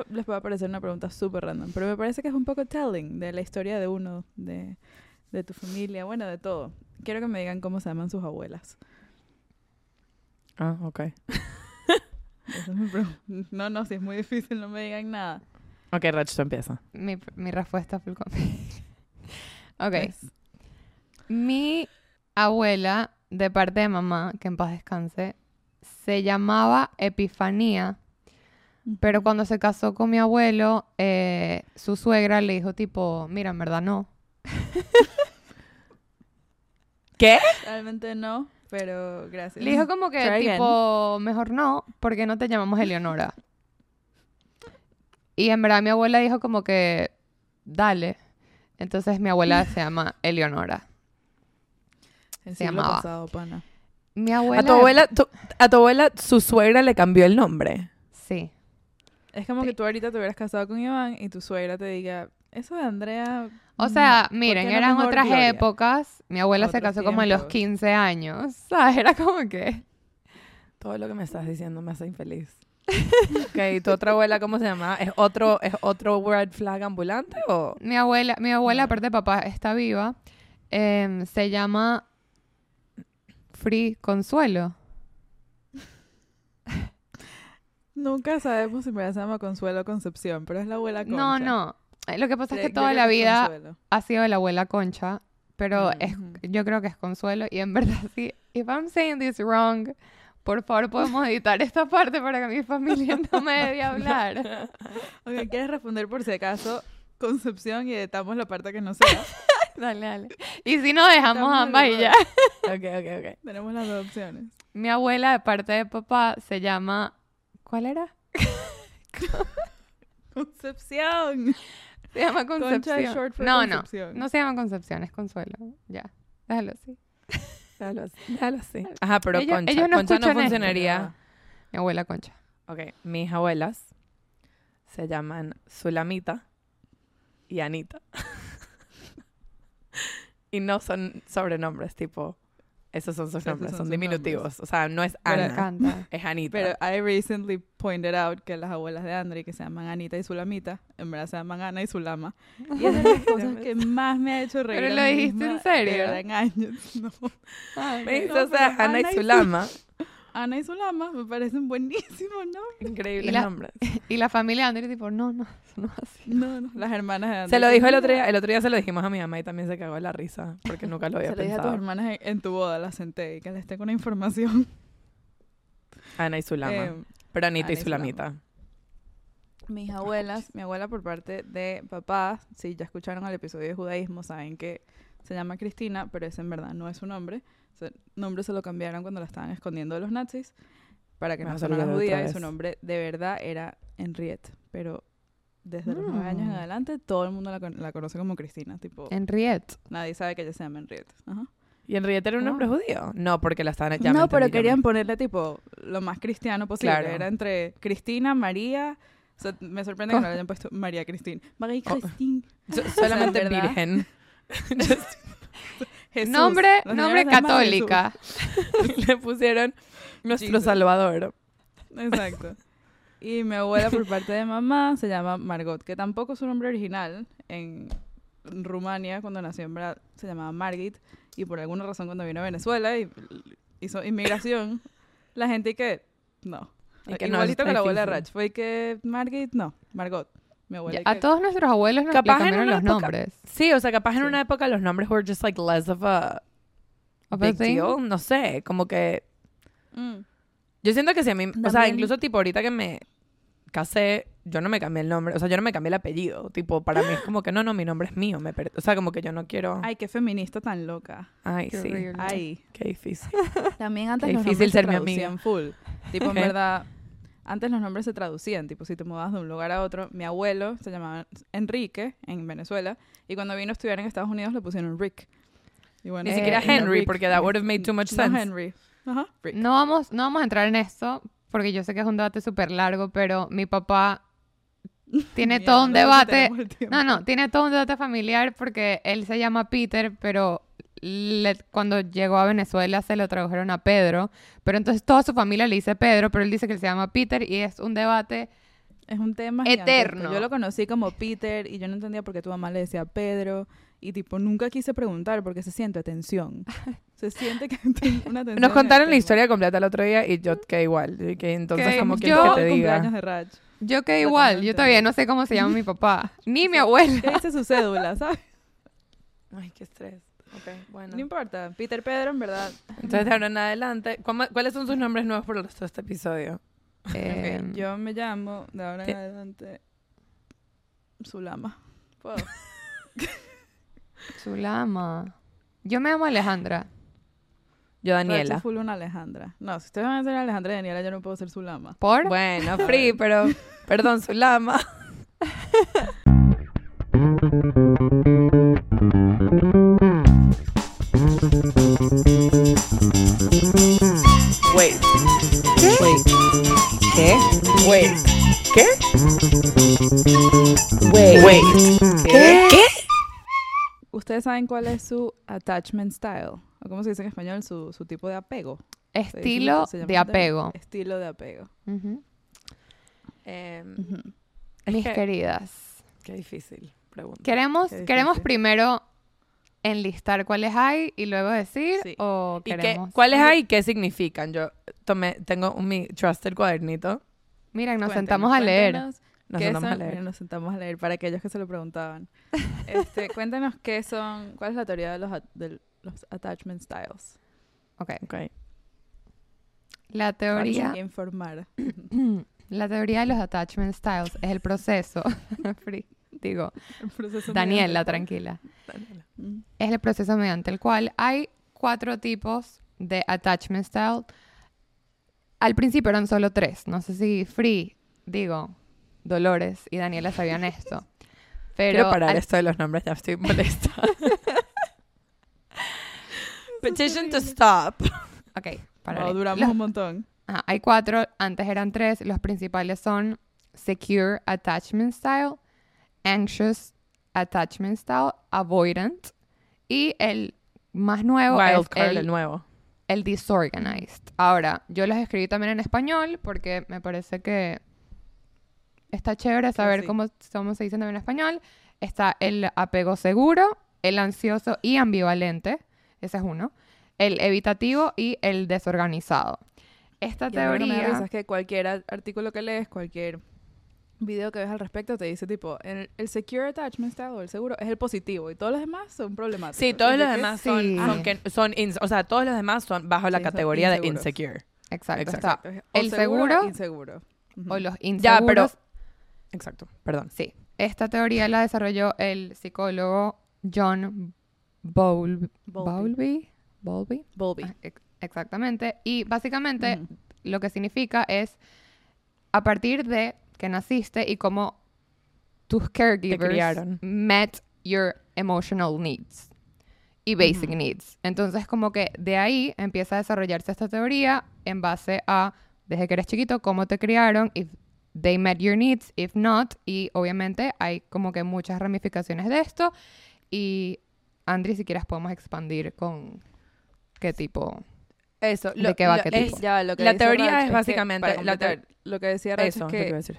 esto les puede parecer una pregunta súper random, pero me parece que es un poco telling de la historia de uno, de, de tu familia, bueno, de todo. Quiero que me digan cómo se llaman sus abuelas. Ah, ok. Esa es mi pregunta. No, no, si es muy difícil, no me digan nada. Ok, Rach, tú empieza. Mi, mi respuesta full con- Ok. Pues, Mi abuela, de parte de mamá, que en paz descanse, se llamaba Epifanía, pero cuando se casó con mi abuelo, eh, su suegra le dijo tipo, mira, en verdad no. ¿Qué? Realmente no, pero gracias. Le dijo como que Try again. tipo, mejor no, porque no te llamamos Eleonora. Y en verdad mi abuela dijo como que, dale. Entonces mi abuela se llama Eleonora. El se llamaba. pasado, pana. Mi abuela... A tu abuela, tu- a tu abuela, su suegra le cambió el nombre. Sí. Es como que tú ahorita te hubieras casado con Iván y tu suegra te diga, eso de Andrea... O no, sea, ¿por miren, no eran otras Gloria?". épocas. Mi abuela se casó como en los tiempos. 15 años. ¿Sabes? Era como que... Todo lo que me estás diciendo me hace infeliz. ok, ¿y tu otra abuela cómo se llama? ¿Es otro, ¿Es otro red flag ambulante o...? Mi abuela, mi abuela, No. aparte de papá, está viva. Em, se llama Free Consuelo. Nunca sabemos si me llama Consuelo o Concepción, pero es la abuela Concha. No, no. Eh, Lo que pasa es que yo toda la vida Consuelo. ha sido la abuela Concha, pero es, Ujú. yo creo que es Consuelo. Y en verdad, sí, if I'm saying this wrong, por favor podemos editar esta parte para que mi familia no me dé de hablar. Ok, ¿quieres responder por si acaso Concepción y editamos la parte que no sea? dale, dale. Y si no, dejamos Estamos ambas y ya. Ok, ok, ok. Tenemos las dos opciones. Mi abuela, de parte de papá, se llama... ¿Cuál era? Concepción. Se llama Concepción. es short for no, no. Concepción. No se llama Concepción, es Consuelo. Ya. Déjalo así. Déjalo así. Déjalo así. Ajá, pero Ellos- Concha. ellos no Concha no esto. funcionaría. Mi abuela Concha. Ok, mis abuelas se llaman Sulamita y Anita. y no son sobrenombres, tipo, esos son sus Esos nombres, son son sus diminutivos. O sea, no es Me Ana, encanta. es Anita. Pero I recently pointed out que las abuelas de Andre, que se llaman Anita y Sulamita, en verdad se llaman Ana y Sulama. Y es de las cosas que más me ha hecho reír. ¿Pero lo dijiste misma, en serio? En años. No. Ay, Me dice, no, o sea, Ana y Ana y Sulama. Ana y Sulama me parecen buenísimos, ¿no? Increíbles Y la- nombres. Y la familia de André, tipo, no, no, eso no es así. No, no, las hermanas de. Se lo dijo el otro día, el otro día se lo dijimos a mi mamá y también se cagó de la risa porque nunca lo había Se lo dije a tus pensado. hermanas en, en tu boda, las senté y que les tengo una información. Ana y Sulama. Eh, pero Anita y Ana y Sulama. Sulamita. mis abuelas, mi abuela por parte de papá, si ya escucharon el episodio de judaísmo, saben que se llama Cristina, pero ese en verdad no es su nombre. Su nombre se lo cambiaron cuando la estaban escondiendo de los nazis para que Me no sonara judía y su nombre de verdad era Henriette, pero desde los nueve años en Mm. adelante todo el mundo la, con- la conoce como Cristina, tipo, Henriette. nadie sabe que ella se llama Henriette. Ajá. ¿Y Henriette era un Ah. nombre judío? No, porque la estaban me no, pero querían ponerle tipo lo más cristiano posible. Claro. Era entre Cristina, María. O sea, me sorprende que no le hayan puesto María Cristina. María Oh. Cristina. So- solamente virgen. Just- Jesús. Nombre, nombre católica. le pusieron nuestro Jesus. Salvador. Exacto. Y mi abuela por parte de mamá se llama Margot, que tampoco es su nombre original. En Rumania, cuando nació en verdad, se llamaba Margit. Y por alguna razón cuando vino a Venezuela y hizo inmigración, la gente que no. Y que no, Igualito es que la abuela de. Rach. Fue que Margit, no. Margot. Mi abuela. Ya, A que- todos nuestros abuelos nos Capaz en cambiaron una los época- nombres. Sí, o sea, capaz en Sí. una época los nombres were just like less of a a big thing. deal. No sé, como que... Mm. Yo siento que si a mí... O sea, También- incluso tipo ahorita que me casé, yo no me cambié el nombre. O sea, yo no me cambié el apellido. Tipo, para mí es como que no, no, mi nombre es mío. Me o sea, como que yo no quiero... Ay, qué feminista tan loca. Ay, Qué sí. horrible. Ay. Qué difícil. También antes Qué los difícil se ser mi amiga. full. Tipo, en verdad, antes los nombres se traducían. Tipo, si te mudabas de un lugar a otro. Mi abuelo se llamaba Enrique en Venezuela. Y cuando vino a estudiar en Estados Unidos le pusieron Rick. Y bueno, Ni Eh, siquiera no, Henry, Rick. porque that would have made too much No sense. Henry. Ajá, Rick. No vamos, no vamos a entrar en esto, porque yo sé que es un debate súper largo, pero mi papá tiene Mierda, todo un no debate. No, no, tiene todo un debate familiar porque él se llama Peter, pero le- cuando llegó a Venezuela se lo tradujeron a Pedro. Pero entonces toda su familia le dice Pedro, pero él dice que él se llama Peter y es un debate Es un tema. Eterno. Yo lo conocí como Peter y yo no entendía por qué tu mamá le decía Pedro. Y tipo, nunca quise preguntar porque se siente tensión. Se siente que una tensión. Nos contaron la tema. historia completa el otro día y yo quedé igual. Que entonces, como que yo- que te diga. cumpleaños de Raj. Yo que Tratando igual, yo todavía no sé cómo se llama mi papá, ni mi abuela. ¿Qué dice su cédula, sabes? Ay, qué estrés. Ok, bueno. No importa. Peter Pedro, en verdad. Entonces, de ahora en adelante, ¿cómo- ¿cuáles son sus nombres nuevos por el resto de este episodio? Eh, yo me llamo, de ahora en adelante, Zulama. ¿Puedo? Zulama. Yo me llamo Alejandra. Yo, Daniela. full una Alejandra. No, si ustedes van a ser Alejandra y Daniela, yo no puedo ser Zulama. ¿Por? Bueno, Free, pero perdón, su ¿Ustedes saben cuál es su attachment style? ¿O cómo se dice en español? Su, su tipo de apego. Estilo de apego. Estilo de apego. Em, Mis que- queridas. Qué difícil pregunta. Queremos, queremos primero enlistar cuáles hay y luego decir Sí. o ¿Y qué, queremos. cuáles hay y qué significan? Yo tomé, tengo un, mi trusted cuadernito. Miren, nos Cuéntenos, sentamos a leer. cuéntenos Nos qué sentamos a leer. Mira, Nos sentamos a leer para aquellos que se lo preguntaban. Este, cuéntanos qué son, cuál es la teoría de los, at- de los attachment styles. Ok. Ok. La teoría, que informar. la teoría de los attachment styles es el proceso. Free. Digo, El proceso Daniela, mediante- tranquila. Daniela. Mm. Es el proceso mediante el cual hay cuatro tipos de attachment style. Al principio eran solo tres. No sé si Free, digo, Dolores y Daniela sabían esto. Pero Quiero parar al- esto de los nombres, ya estoy molesta. Petition to stop. Ok, No, pararé. duramos Los- un montón. Ajá, hay cuatro, antes eran tres. Los principales son Secure Attachment Style, Anxious Attachment Style, Avoidant y el más nuevo Wildcard, el, el, nuevo. el Disorganized. Ahora, yo los escribí también en español porque me parece que está chévere saber sí. cómo, cómo se dice también en español. Está el apego seguro, el ansioso y ambivalente, ese es uno. El evitativo y el desorganizado. Esta Y teoría... es que cualquier ar- artículo que lees, cualquier video que ves al respecto, te dice tipo, el, el secure attachment style o el seguro es el positivo y todos los demás son problemáticos. Sí, todos los demás Sí. son, son, que- son ins- o sea, todos los demás son bajo la Sí, son categoría de insecure. Exacto, Exacto. está. El seguro, seguro inseguro. Ujú. O los Ya, inseguros. pero Exacto, perdón. Sí. Esta teoría la desarrolló el psicólogo John Bowl- Bowlby. Bowlby. Bowlby. Bowlby. Ah, ex- Exactamente. Y básicamente lo que significa es a partir de que naciste y cómo tus caregivers met your emotional needs y basic needs. Entonces, como que de ahí empieza a desarrollarse esta teoría en base a, desde que eres chiquito, cómo te criaron, if they met your needs, if not, y obviamente hay como que muchas ramificaciones de esto. Y, Andri, si quieres podemos expandir con qué tipo. Eso, ¿De qué va? ¿Qué es- tipo? Ya, lo que la teoría Rach es básicamente- la lo que decía Rach Eso, es ¿qué te que, decir?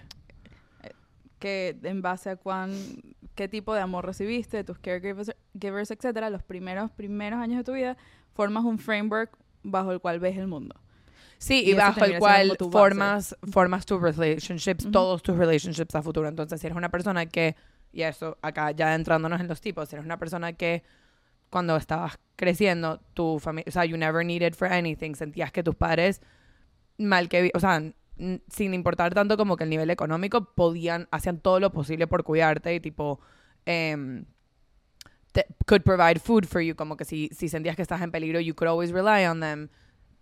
que en base a cuán, qué tipo de amor recibiste, de tus caregivers, givers, etcétera, los primeros, primeros años de tu vida, formas un framework bajo el cual ves el mundo. Sí, Y y, bajo el cual formas, formas tus relationships, todos tus relationships a futuro. Entonces, si eres una persona que, y eso acá ya entrándonos en los tipos, si eres una persona que cuando estabas creciendo, tu familia, o sea, you never needed for anything, sentías que tus padres, mal que, o sea, sin importar tanto como que el nivel económico, podían, hacían todo lo posible por cuidarte y tipo, em, could provide food for you, como que si, si sentías que estás en peligro, you could always rely on them.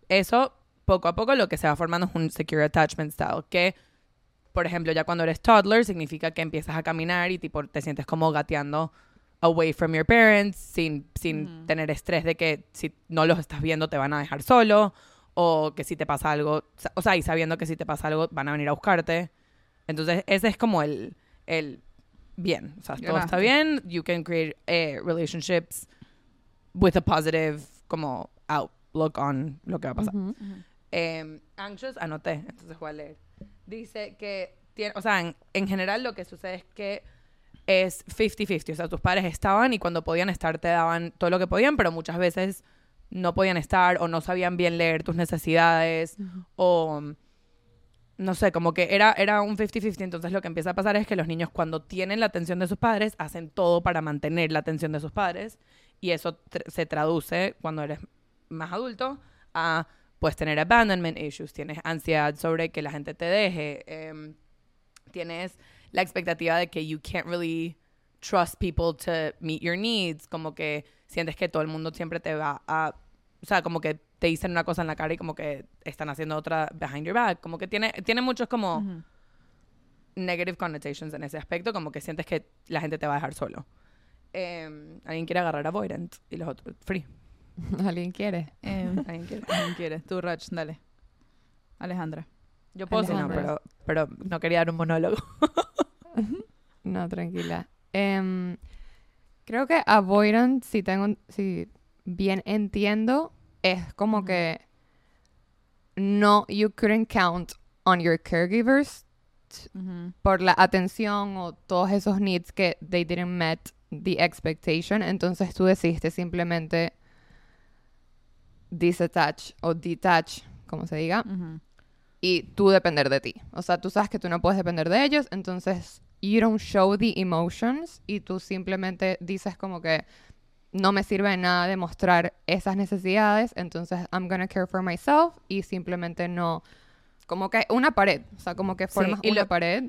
Eso, poco a poco, lo que se va formando es un secure attachment style, que, por ejemplo, ya cuando eres toddler, significa que empiezas a caminar y tipo te sientes como gateando away from your parents, sin, sin tener estrés de que si no los estás viendo te van a dejar solo, o que si te pasa algo, o sea, y sabiendo que si te pasa algo van a venir a buscarte. Entonces, ese es como el, el bien. O sea, todo está bien. You can create eh, relationships with a positive como outlook on lo que va a pasar. Eh, anxious, anoté, entonces voy a leer. Dice que tiene, o sea, en, en general lo que sucede es que es 50-50. O sea, tus padres estaban y cuando podían estar te daban todo lo que podían, pero muchas veces no podían estar o no sabían bien leer tus necesidades o no sé, como que era, era un 50-50. Entonces lo que empieza a pasar es que los niños cuando tienen la atención de sus padres hacen todo para mantener la atención de sus padres y eso tr- se traduce cuando eres más adulto a pues tener abandonment issues, tienes ansiedad sobre que la gente te deje, em, tienes la expectativa de que you can't really trust people to meet your needs, como que sientes que todo el mundo siempre te va a, o sea, como que te dicen una cosa en la cara y como que están haciendo otra behind your back, como que tiene, tiene muchos como negative connotations en ese aspecto, como que sientes que la gente te va a dejar solo. Em, alguien quiere agarrar Avoidant y los otros, free. ¿Alguien quiere? Em, Alguien quiere. ¿Quién quieres? Tú, Rach, dale. Alejandra. Yo puedo decir no, pero, pero no quería dar un monólogo. No, tranquila. Em, creo que avoidant, si tengo, si bien entiendo, es como que no, you couldn't count on your caregivers por la atención o todos esos needs que they didn't met the expectation. Entonces tú decidiste simplemente disattach o detach, como se diga, Ujú. y tú depender de ti. O sea, tú sabes que tú no puedes depender de ellos, entonces you don't show the emotions y tú simplemente dices como que no me sirve de nada demostrar esas necesidades, entonces I'm gonna care for myself y simplemente no como que una pared, o sea, como que Sí, formas y una lo- pared.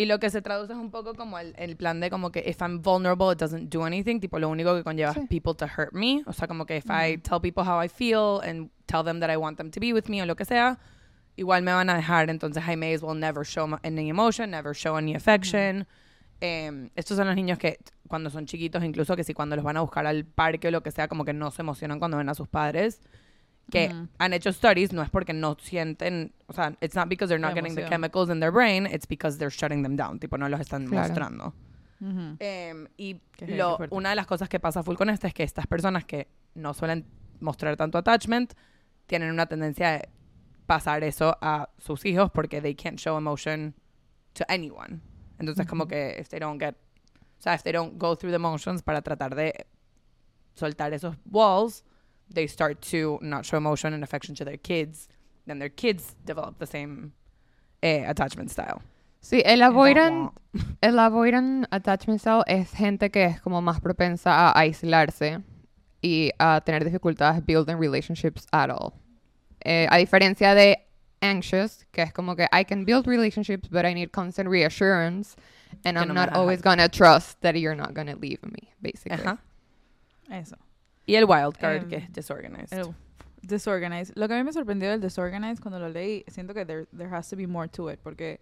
Y lo que se traduce es un poco como el, el plan de como que if I'm vulnerable, it doesn't do anything. Tipo, lo único que conlleva Sí. es people to hurt me. O sea, como que if I tell people how I feel and tell them that I want them to be with me o lo que sea, igual me van a dejar. Entonces, I may as well never show any emotion, never show any affection. Em, estos son los niños que cuando son chiquitos, incluso que si cuando los van a buscar al parque o lo que sea, como que no se emocionan cuando ven a sus padres. Que han hecho studies, no es porque no sienten, o sea, it's not because they're not getting the chemicals in their brain, it's because they're shutting them down, tipo no los están Claro. mostrando. Em, y lo- una de las cosas que pasa full con esto es que estas personas que no suelen mostrar tanto attachment tienen una tendencia de pasar eso a sus hijos porque they can't show emotion to anyone. Entonces como que if they don't get, o sea, if they don't go through the emotions para tratar de soltar esos walls, they start to not show emotion and affection to their kids. Then their kids develop the same eh, attachment style. Sí, el avoidant, el avoidant attachment style es gente que es como más propensa a aislarse y a tener dificultades building relationships at all. Eh, a diferencia de anxious, que es como que I can build relationships, but I need constant reassurance, and Que I'm no not always gonna trust that you're not gonna leave me, basically. Ajá. Eso. Y el wild card, Em, que es disorganized. El disorganized. Lo que a mí me sorprendió del disorganized cuando lo leí, siento que there, there has to be more to it, porque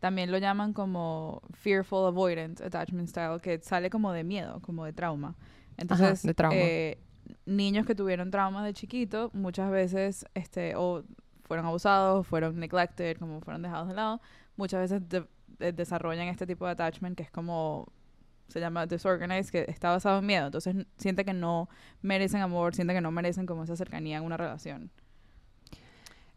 también lo llaman como fearful avoidant attachment style, que sale como de miedo, como de trauma. Entonces, de trauma. eh, niños que tuvieron traumas de chiquito, muchas veces, este, o fueron abusados, fueron neglected, como fueron dejados de lado, muchas veces de- de- desarrollan este tipo de attachment que es como se llama disorganized, que está basado en miedo. Entonces siente que no merecen amor, siente que no merecen como esa cercanía en una relación.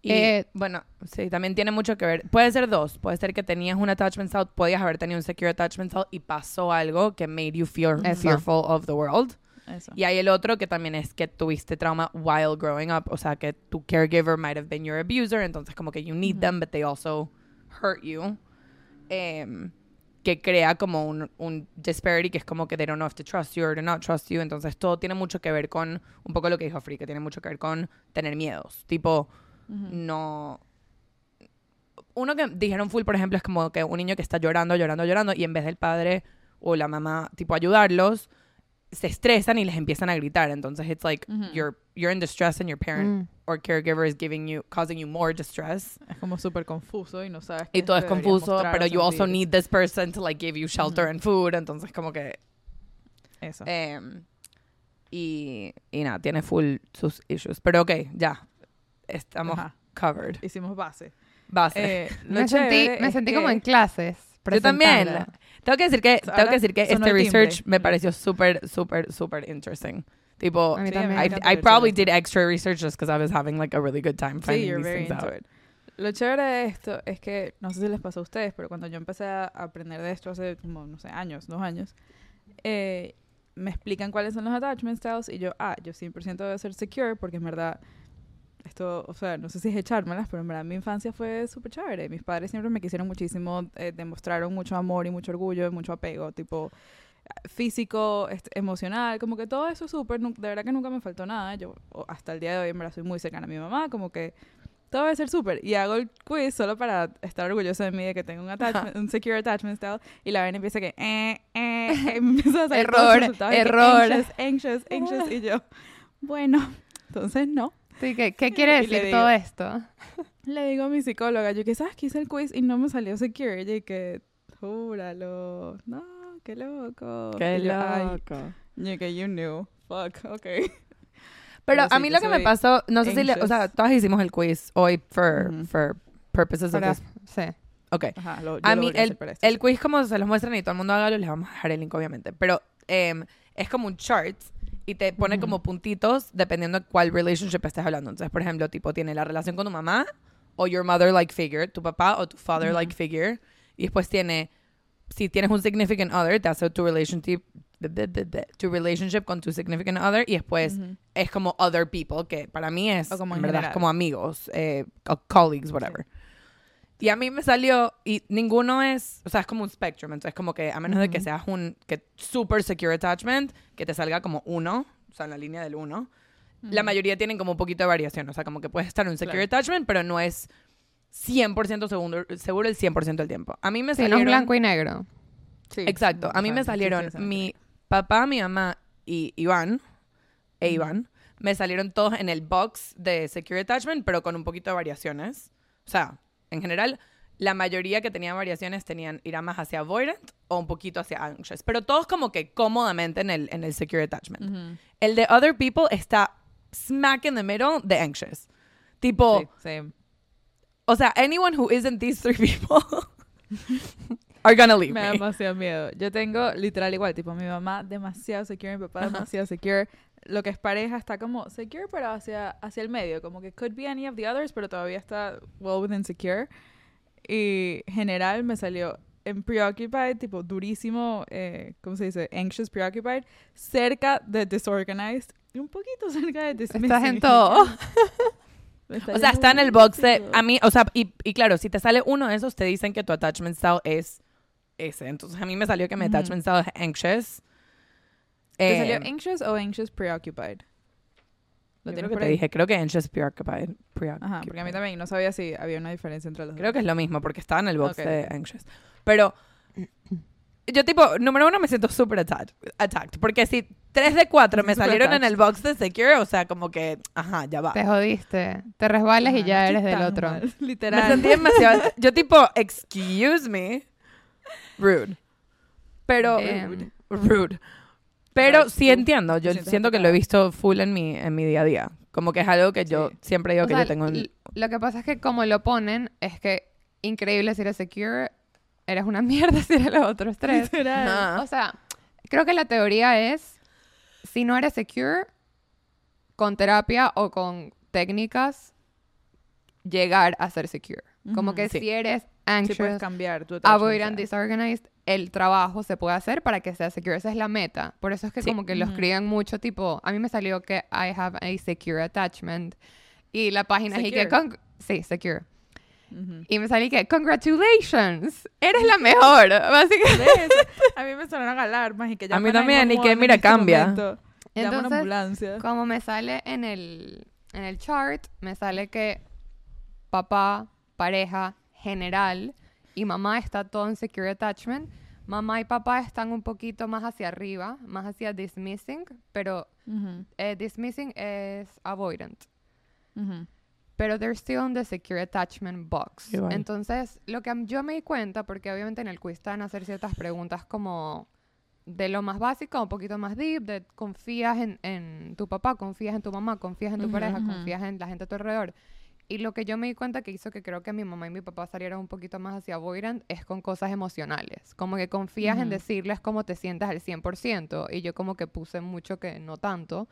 Y Eh, bueno, sí, también tiene mucho que ver. Puede ser dos. Puede ser que tenías un attachment style, podías haber tenido un secure attachment style y pasó algo que made you Eso. fearful of the world. Eso. Y hay el otro que también es que tuviste trauma while growing up. O sea, que tu caregiver might have been your abuser. Entonces, como que you need Ujú. them, but they also hurt you. Em, que crea como un, un disparity que es como que they don't know if to trust you or to not trust you. Entonces, todo tiene mucho que ver con un poco lo que dijo Free, que tiene mucho que ver con tener miedos. Tipo, no. Uno que dijeron full, por ejemplo, es como que un niño que está llorando, llorando, llorando, y en vez del padre o la mamá, tipo, ayudarlos, se estresan y les empiezan a gritar. Entonces, it's like Ujú. you're, you're in distress and your parent Mm. Or caregiver is giving you, causing you more distress. Es como súper confuso y no sabes Y qué todo es confuso, pero you also need this person to, like, give you shelter Ujú. and food. Entonces, como que. Eso. em, y, y nada, tiene full sus issues. Pero ok, ya. Estamos Ajá. covered. Hicimos base. Base. Eh, Me sentí, me sentí que- como en clases. Yo también. Tengo que decir que, tengo que decir que este research me pareció súper, súper, súper interesting. Tipo, Sí, I, I el probably did extra research just because I was having like a really good time Sí, finding you're these very things into out. it. Lo chévere de esto es que, no sé si les pasó a ustedes, pero cuando yo empecé a aprender de esto hace como, no sé, años, dos años, eh, me explican cuáles son los attachment styles y yo, ah, yo 100% debo ser secure porque en verdad, esto, o sea, no sé si es echármelas, pero en verdad mi infancia fue súper chévere. Mis padres siempre me quisieron muchísimo, eh, demostraron mucho amor y mucho orgullo, y mucho apego, tipo físico, emocional, como que todo eso es súper, de verdad que nunca me faltó nada. Yo hasta el día de hoy en verdad soy muy cercana a mi mamá, como que todo debe ser súper. Y hago el quiz solo para estar orgullosa de mí de que tengo un, attachment, un secure attachment style. Y la ven empieza que, eh, eh, empieza a salir Error, que error. Anxious, anxious, anxious. Y yo, bueno, entonces no. Sí, ¿qué, qué quiere decir digo- todo esto? Le digo a mi psicóloga, yo que sabes que hice el quiz y no me salió secure. Y que, júralo. No, qué loco. Qué Y yo, "Ay, loco. yo que you knew. Fuck, ok. Pero Pero a mí lo que me pasó, no sé si, le, o sea, todas hicimos el quiz hoy for, for purposes Para- of this. sí. Ok. Ajá, lo, A mí, a el, el quiz como se los muestran y todo el mundo hágalo, les vamos a dejar el link obviamente. Pero em, es como un chart y te pone como puntitos dependiendo de cuál relationship estés hablando. Entonces, por ejemplo, tipo, tiene la relación con tu mamá o your mother-like figure, tu papá o tu father-like figure. Y después tiene, si tienes un significant other, te hace tu relationship, tu relationship con tu significant other. Y después es como other people, que para mí es, como en verdad, es como amigos, eh, colleagues, whatever. Y a mí me salió, y ninguno es, o sea, es como un spectrum, entonces como que a menos de que seas un que super secure attachment, que te salga como uno, o sea, en la línea del uno, la mayoría tienen como un poquito de variación, o sea, como que puedes estar en un secure Claro. attachment, pero no es 100% seguro, seguro el 100% del tiempo. A mí me Sí, no salieron... es blanco y negro. Sí, Exacto. A mí me sí salieron mi papá, mi mamá y Iván, e. Iván, me salieron todos en el box de Secure Attachment, pero con un poquito de variaciones. O sea, en general, la mayoría que tenían variaciones tenían ir a más hacia Avoidant o un poquito hacia Anxious, pero todos como que cómodamente en el, en el Secure Attachment. Ujú. El de Other People está smack in the middle de Anxious. Tipo, Sí. O sea, anyone who isn't these three people are gonna leave Me da me. demasiado miedo. Yo tengo literal igual, tipo mi mamá demasiado secure, mi papá demasiado secure. Lo que es pareja está como secure, pero hacia, hacia el medio. Como que could be any of the others, pero todavía está well within secure. Y general me salió en preoccupied, tipo durísimo, eh, ¿cómo se dice? Anxious preoccupied, cerca de disorganized y un poquito cerca de dismissing. Estás en todo. O sea, está en el box de... A mí, o sea, y, y claro, si te sale uno de esos, te dicen que tu attachment style es ese. Entonces, a mí me salió que mi attachment style es anxious. ¿Te Eh, salió anxious o anxious preoccupied? ¿Lo yo creo que te ahí? dije, creo que anxious preoccupied. preoccupied. Ajá, porque a mí también no sabía si había una diferencia entre los Creo dos. que es lo mismo, porque estaba en el box de anxious. Pero yo tipo, número uno, me siento súper attacked, attacked. Porque si tres de cuatro me salieron en el box de secure, o sea, como que, ajá, ya va. Te jodiste. Te resbalas y ya eres del otro. mal, Me Literal. sentí demasiado. Yo, tipo, excuse me. Rude. Pero. Em, Rude. Pero sí entiendo. Yo siento que lo he visto full en mi, en mi día a día. Como que es algo que yo Sí. siempre digo O que sea, yo tengo. un- l- Lo que pasa es que como lo ponen, es que increíble si eres secure, eres una mierda si eres los otros tres. O sea, creo que la teoría es, si no eres secure, con terapia o con técnicas, llegar a ser secure. Como que sí. si eres Sí anxious, puedes cambiar tu attachment avoidant, disorganized, el trabajo se puede hacer para que sea secure. Esa es la meta. Por eso es que Sí. como que lo Ujú. escriben mucho, tipo, a mí me salió que I have a secure attachment. Y la página es que... Con- Sí, secure. Y me salí que, congratulations, eres la mejor. Básicamente. A mí me sonaron alarmas y que A mí también, y 911 que, en mira, este cambia. momento. Entonces, ambulancia. como me sale en el, en el chart, me sale que papá, pareja, general y mamá está todo en secure attachment. Mamá y papá están un poquito más hacia arriba, más hacia dismissing, pero eh, dismissing es avoidant. ujú. Pero they're still in the secure attachment box. Igual. Entonces, lo que yo me di cuenta, porque obviamente en el quiz te van a hacer ciertas preguntas como de lo más básico a un poquito más deep, de confías en, en tu papá, confías en tu mamá, confías en tu Ujú, pareja, ujú. confías en la gente a tu alrededor. Y lo que yo me di cuenta que hizo que creo que mi mamá y mi papá salieran un poquito más hacia avoidant es con cosas emocionales. Como que confías en Ujú. decirles cómo te sientes al 100%. Y yo como que puse mucho que no tanto.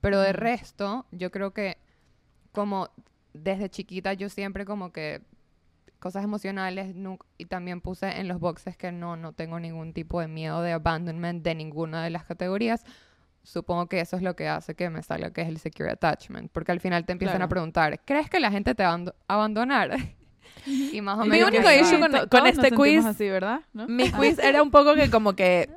Pero de resto, yo creo que como desde chiquita yo siempre como que cosas emocionales y también puse en los boxes que no, no tengo ningún tipo de miedo de abandonment de ninguna de las categorías. Supongo que eso es lo que hace que me salga que es el secure attachment, porque al final te empiezan Claro. a preguntar, ¿crees que la gente te va a abando- abandonar? y más o Mi menos único que issue con- con este quiz- así, ¿verdad? ¿No? Mi quiz era un poco que como que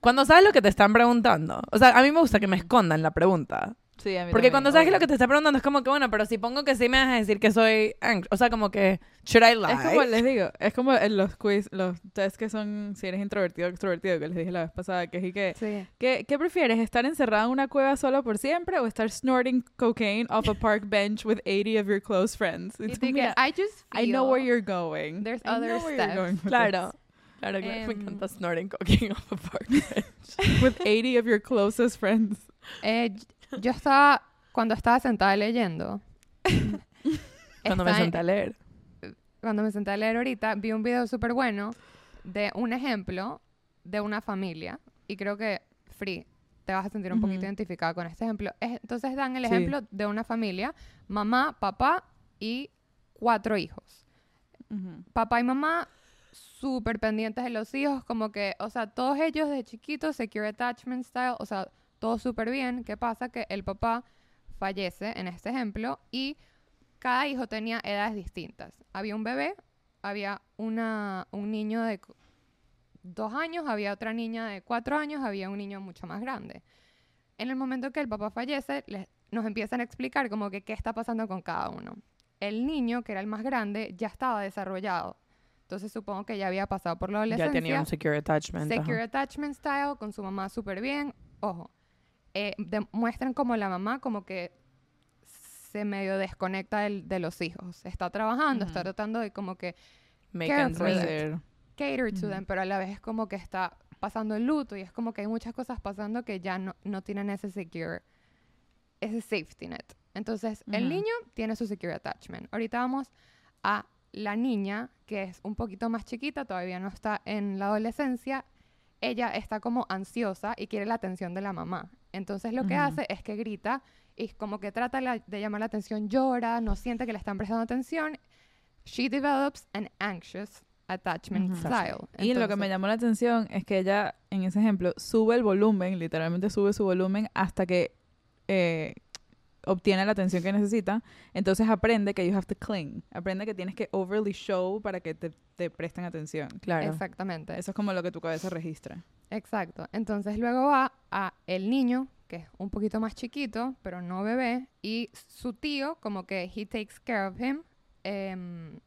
cuando sabes lo que te están preguntando, o sea, a mí me gusta que me escondan la pregunta. Sí, a mí Porque también, cuando sabes que lo que te está preguntando es como que, bueno, pero si pongo que sí me vas a decir que soy O sea, como que, should I lie? Es como les digo, es como en los quiz, los test que son si eres introvertido o extrovertido, que les dije la vez pasada, que es que, Sí. ¿qué, ¿qué prefieres? ¿Estar encerrado en una cueva solo por siempre o estar snorting cocaine off a park bench with 80 of your close friends? It's que, mira, I just I know where you're going. there's I other steps. Claro. Claro, claro. me Em, encanta snorting cocaine off a park bench. With 80 of your closest friends. Eh, yo estaba, cuando estaba sentada leyendo, Cuando me senté a leer. cuando me senté a leer ahorita, vi un video súper bueno de un ejemplo de una familia. Y creo que, Free, te vas a sentir un poquito Ujú. identificada con este ejemplo. Es- entonces dan el Sí. ejemplo de una familia, mamá, papá y cuatro hijos. Papá y mamá súper pendientes de los hijos, como que, o sea, todos ellos de chiquitos, secure attachment style, o sea, todo súper bien. ¿Qué pasa? Que el papá fallece en este ejemplo y cada hijo tenía edades distintas. Había un bebé, había una, un niño de dos años, había otra niña de cuatro años, había un niño mucho más grande. En el momento que el papá fallece, les- nos empiezan a explicar como que qué está pasando con cada uno. El niño, que era el más grande, ya estaba desarrollado. Entonces supongo que ya había pasado por la adolescencia. Ya tenía un secure attachment. ajá. Secure attachment style con su mamá súper bien. Ojo, eh, demuestran como la mamá como que se medio desconecta del- de los hijos. Está trabajando, está Ujú. tratando de como que Make Care for them. Cater to Ujú. them, pero a la vez es como que está pasando el luto y es como que hay muchas cosas pasando que ya no, no tienen ese secure, ese safety net. Entonces, el Ujú. niño tiene su secure attachment. Ahorita vamos a la niña, que es un poquito más chiquita, todavía no está en la adolescencia. Ella está como ansiosa y quiere la atención de la mamá. Entonces, lo que Ujú. hace es que grita y como que trata la- de llamar la atención, llora, no siente que le están prestando atención. She develops an anxious attachment Ujú. style. Y lo que me Entonces- llamó la atención es que ella, en ese ejemplo, sube el volumen, literalmente sube su volumen hasta que eh, obtiene la atención que necesita. Entonces aprende que you have to cling. Aprende que tienes que overly show para que te, te presten atención. Claro. Exactamente. Eso es como lo que tu cabeza registra. Exacto. Entonces luego va a el niño, que es un poquito más chiquito, pero no bebé, y su tío, como que he takes care of him. em,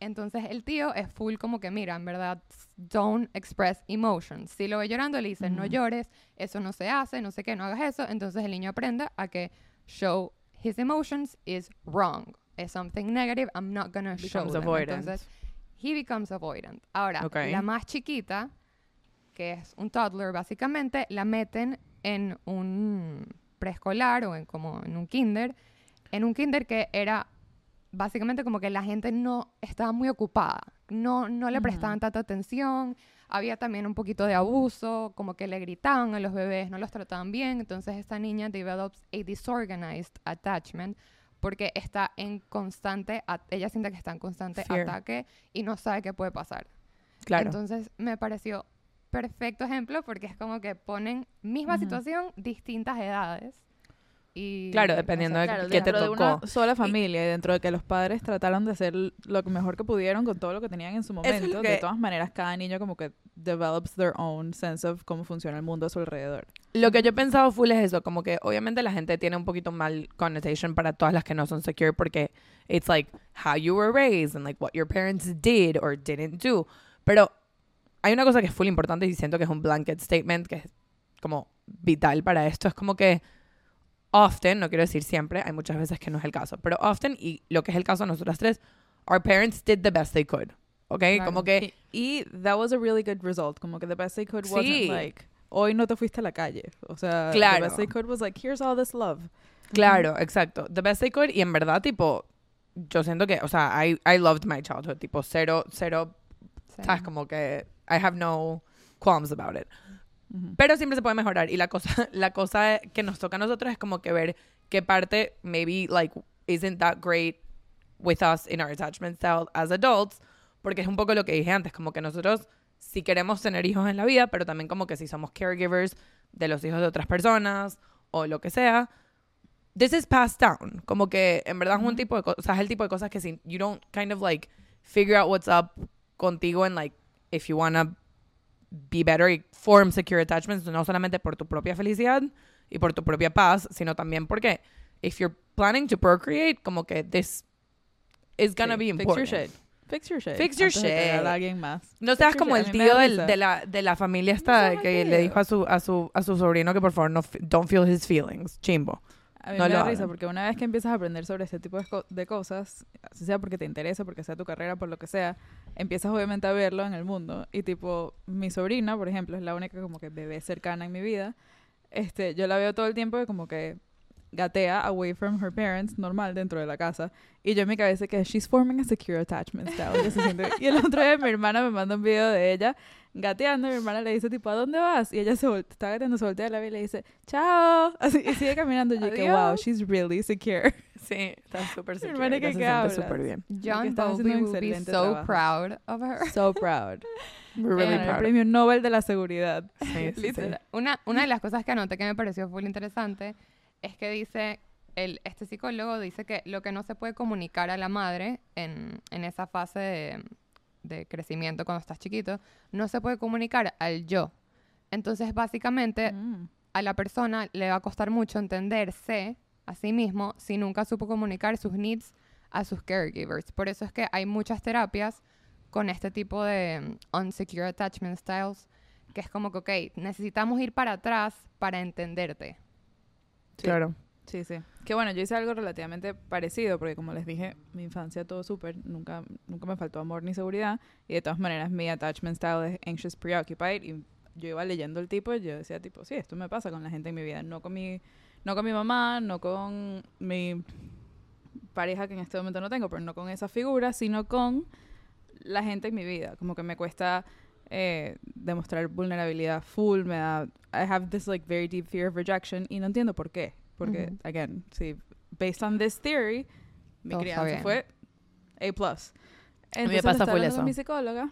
entonces el tío es full como que, mira, en verdad, don't express emotions. Si lo ve llorando, le dicen, no llores, eso no se hace, no sé qué, no hagas eso. Entonces el niño aprende a que show his emotions is wrong. Es something negative, I'm not gonna show Becomes them. avoidant. Entonces, he becomes avoidant. Ahora, Ok. la más chiquita, que es un toddler básicamente, la meten en un preescolar o en como en un kinder, en un kinder que era básicamente como que la gente no estaba muy ocupada, no, no le prestaban tanta atención, había también un poquito de abuso, como que le gritaban a los bebés, no los trataban bien, entonces esta niña develops a disorganized attachment porque está en constante, ella siente que está en constante Fear. ataque y no sabe qué puede pasar. Claro. Entonces me pareció perfecto ejemplo porque es como que ponen misma situación, distintas edades. Y Claro, dependiendo sé, de Claro, qué te dentro de una tocó. sola familia y dentro de que los padres trataron de hacer lo que mejor que pudieron con todo lo que tenían en su momento. lo De que- todas maneras, cada niño como que develops their own sense of cómo funciona el mundo a su alrededor. Lo que yo he pensado full es eso, como que obviamente la gente tiene un poquito mal connotation para todas las que no son secure porque it's like how you were raised and like what your parents did or didn't do. Pero hay una cosa que es full importante y siento que es un blanket statement que es como vital para esto. Es como que often, no quiero decir siempre, hay muchas veces que no es el caso, pero often, y lo que es el caso de nosotras tres, our parents did the best they could. ¿Ok? Claro. Como que Y that was a really good result. Como que the best they could Sí. wasn't like, hoy no te fuiste a la calle. O sea, Claro. the best they could was like, here's all this love. Claro, exacto. The best they could. Y en verdad, tipo, yo siento que, o sea, I, I loved my childhood. Tipo, cero, cero, sí. ¿sabes? Como que I have no qualms about it. Ujú. Pero siempre se puede mejorar. Y la cosa, la cosa que nos toca a nosotros es como que ver qué parte maybe, like, isn't that great with us in our attachment style as adults, porque es un poco lo que dije antes, como que nosotros si queremos tener hijos en la vida, pero también como que si somos caregivers de los hijos de otras personas o lo que sea, this is passed down. Como que en verdad es un tipo de cosas, es el tipo de cosas que si you don't kind of like figure out what's up contigo and like if you wanna be better y form secure attachments, no solamente por tu propia felicidad y por tu propia paz, sino también porque if you're planning to procreate, como que this is gonna Sí, be Fix important. your shit. Fix your shit. Fix your de shit. a alguien más. No seas Fix como el tío del- de, la, de la familia esta que le dijo a su, a su, a su sobrino que por favor no don't feel his feelings. Chimbo. A mí No me da risa porque una vez que empiezas a aprender sobre este tipo de, co- de cosas, así sea porque te interesa, porque sea tu carrera, por lo que sea, empiezas obviamente a verlo en el mundo. Y tipo, mi sobrina, por ejemplo, es la única como que bebé cercana en mi vida. Este, yo la veo todo el tiempo de como que gatea away from her parents, normal, dentro de la casa. Y yo en mi cabeza que she's forming a secure attachment style. Y el otro día mi hermana me manda un video de ella gateando y mi hermana le dice tipo, ¿a dónde vas? Y ella se voltea, está gateando, se voltea a la vida y le dice, chao. Así, y sigue caminando. Y yo que, wow, she's really secure. Sí, está súper Mi secure. hermana, ella ¿qué- se qué siente hablas? súper bien. John Bowlby will be so trabajo. proud of her. So proud. We're really Ganó el proud. premio Nobel de la seguridad. Sí, sí, sí. Una, una de las cosas que anoté que me pareció muy interesante es que dice, el, este psicólogo dice que lo que no se puede comunicar a la madre en, en esa fase de, de crecimiento cuando estás chiquito, no se puede comunicar al yo. Entonces, básicamente, Mm. a la persona le va a costar mucho entenderse a sí mismo si nunca supo comunicar sus needs a sus caregivers. Por eso es que hay muchas terapias con este tipo de mm, unsecure attachment styles, que es como que, ok, necesitamos ir para atrás para entenderte. Sí. Claro. Sí, sí. Que bueno, yo hice algo relativamente parecido, porque como les dije, mi infancia todo súper, nunca, nunca me faltó amor ni seguridad, y de todas maneras mi attachment style es anxious preoccupied, y yo iba leyendo el tipo y yo decía tipo, sí, esto me pasa con la gente en mi vida, no con mi, no con mi mamá, no con mi pareja que en este momento no tengo, pero no con esa figura, sino con la gente en mi vida. Como que me cuesta eh, demostrar vulnerabilidad full, me da, I have this like very deep fear of rejection y no entiendo por qué. Porque, again, sí, based on this theory, mi Todo crianza fue A+. plus. me Entonces, pasa estaba full hablando eso. con mi psicóloga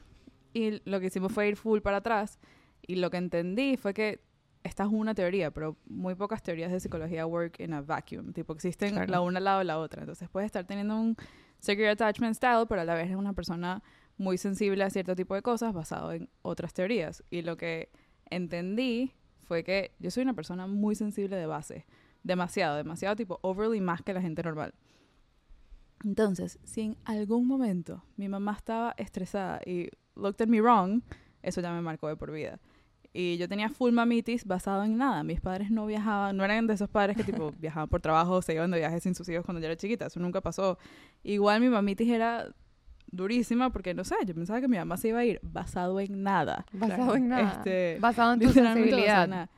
y lo que hicimos fue ir full para atrás y lo que entendí fue que esta es una teoría, pero muy pocas teorías de psicología work in a vacuum. Tipo, existen Claro. la una al lado de la otra. Entonces, puedes estar teniendo un secure attachment style, pero a la vez eres una persona muy sensible a cierto tipo de cosas basado en otras teorías. Y lo que entendí fue que yo soy una persona muy sensible de base. Demasiado, demasiado tipo overly más que la gente normal. Entonces, si en algún momento mi mamá estaba estresada y looked at me wrong, eso ya me marcó de por vida. Y yo tenía full mamitis basado en nada. Mis padres no viajaban, no eran de esos padres que tipo viajaban por trabajo o se iban de viajes sin sus hijos cuando yo era chiquita. Eso nunca pasó. Igual mi mamitis era durísima porque no sé, yo pensaba que mi mamá se iba a ir basado en nada. Basado en nada. Este, basado en tu sensibilidad.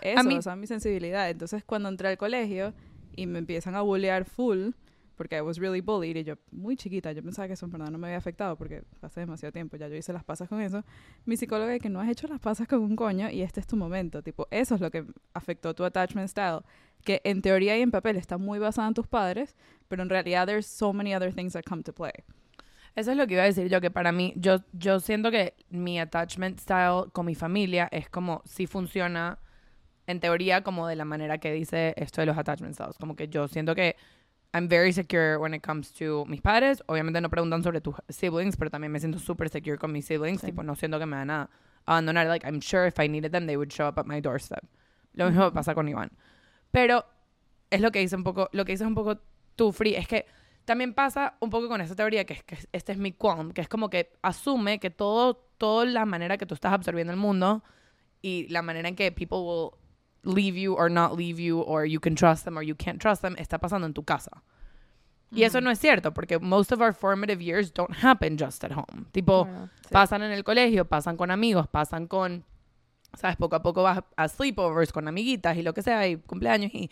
Eso, mí- basado en mi sensibilidad. Entonces, cuando entré al colegio y me empiezan a bullear full, porque I was really bullied, y yo muy chiquita, yo pensaba que eso en verdad no me había afectado porque hace demasiado tiempo, ya yo hice las pasas con eso. Mi psicóloga es que no has hecho las pasas con un coño y este es tu momento. Tipo, eso es lo que afectó tu attachment style. Que en teoría y en papel está muy basada en tus padres, pero en realidad there's so many other things that come to play. Eso es lo que iba a decir yo, que para mí, yo, yo siento que mi attachment style con mi familia es como si funciona en teoría como de la manera que dice esto de los attachment styles. Como que yo siento que I'm very secure when it comes to mis padres. Obviamente no preguntan sobre tus siblings, pero también me siento súper secure con mis siblings. Sí. Tipo, no siento que me van a abandonar. Like, I'm sure if I needed them, they would show up at my doorstep. Lo mismo pasa con Iván. Pero es lo que dice un poco, lo que dice un poco tú, Free, es que también pasa un poco con esa teoría que es que este es mi qualm, que es como que asume que todo, toda la manera que tú estás absorbiendo el mundo y la manera en que people will leave you or not leave you or you can trust them or you can't trust them está pasando en tu casa. Y eso no es cierto, porque most of our formative years don't happen just at home. Tipo. Sí. pasan en el colegio, pasan con amigos, pasan con, sabes, poco a poco vas a sleepovers con amiguitas y lo que sea, y cumpleaños y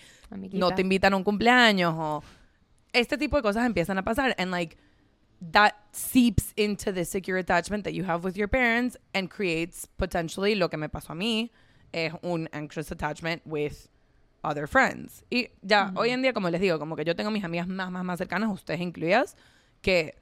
no te invitan a un cumpleaños o este tipo de cosas empiezan a pasar and like that seeps into the secure attachment that you have with your parents and creates potentially lo que me pasó a mí es un anxious attachment with other friends y ya Ujú. hoy en día como les digo como que yo tengo mis amigas más más más cercanas ustedes incluidas que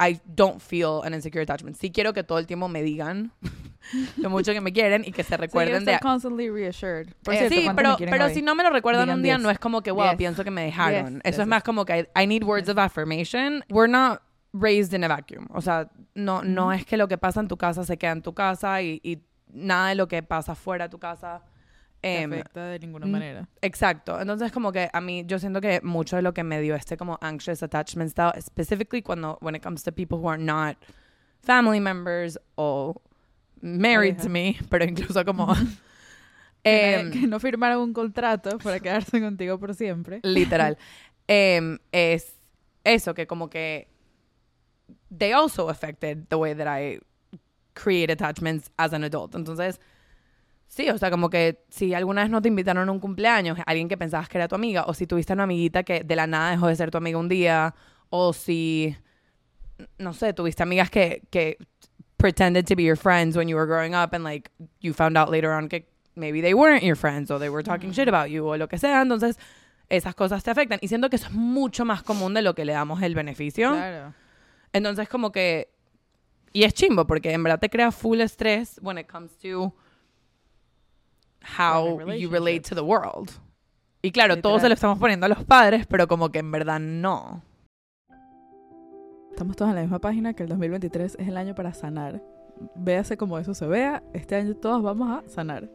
I don't feel an insecure attachment. Sí quiero que todo el tiempo me digan lo mucho que me quieren y que se recuerden de... constantly reassured. Por Eh, cierto, sí, ¿cuánto pero, pero hoy? si no me lo recuerdan Digan un día, 10. no es como que, wow, Yes. pienso que me dejaron. Yes. Eso es Yes. más como que I, I need words of affirmation. We're not raised in a vacuum. O sea, no, no Ujú. es que lo que pasa en tu casa se queda en tu casa y, y nada de lo que pasa fuera de tu casa. te em, afecta de ninguna mm, manera. Exacto. Entonces, como que a mí, yo siento que mucho de lo que me dio este como anxious attachment style, specifically cuando, when it comes to people who are not family members o married to Pareja. me, pero incluso como... Que, em, que no firmaron un contrato para quedarse contigo por siempre. literal, em, es eso, que como que they also affected the way that I create attachments as an adult. Entonces, sí, o sea, como que si alguna vez no te invitaron a un cumpleaños, alguien que pensabas que era tu amiga, o si tuviste una amiguita que de la nada dejó de ser tu amiga un día, o si, no sé, tuviste amigas que, que pretended to be your friends when you were growing up and like you found out later on que maybe they weren't your friends o they were talking shit about you o lo que sea, entonces esas cosas te afectan. Y siento que eso es mucho más común de lo que le damos el beneficio. Claro. Entonces, como que. Y es chimbo, porque en verdad te crea full estrés when it comes to how you relate to the world. Y claro, Literal. todos se lo estamos poniendo a los padres, pero como que en verdad no. Estamos todos en la misma página que el 2023 es el año para sanar. Véase como eso se vea. Este año todos vamos a sanar.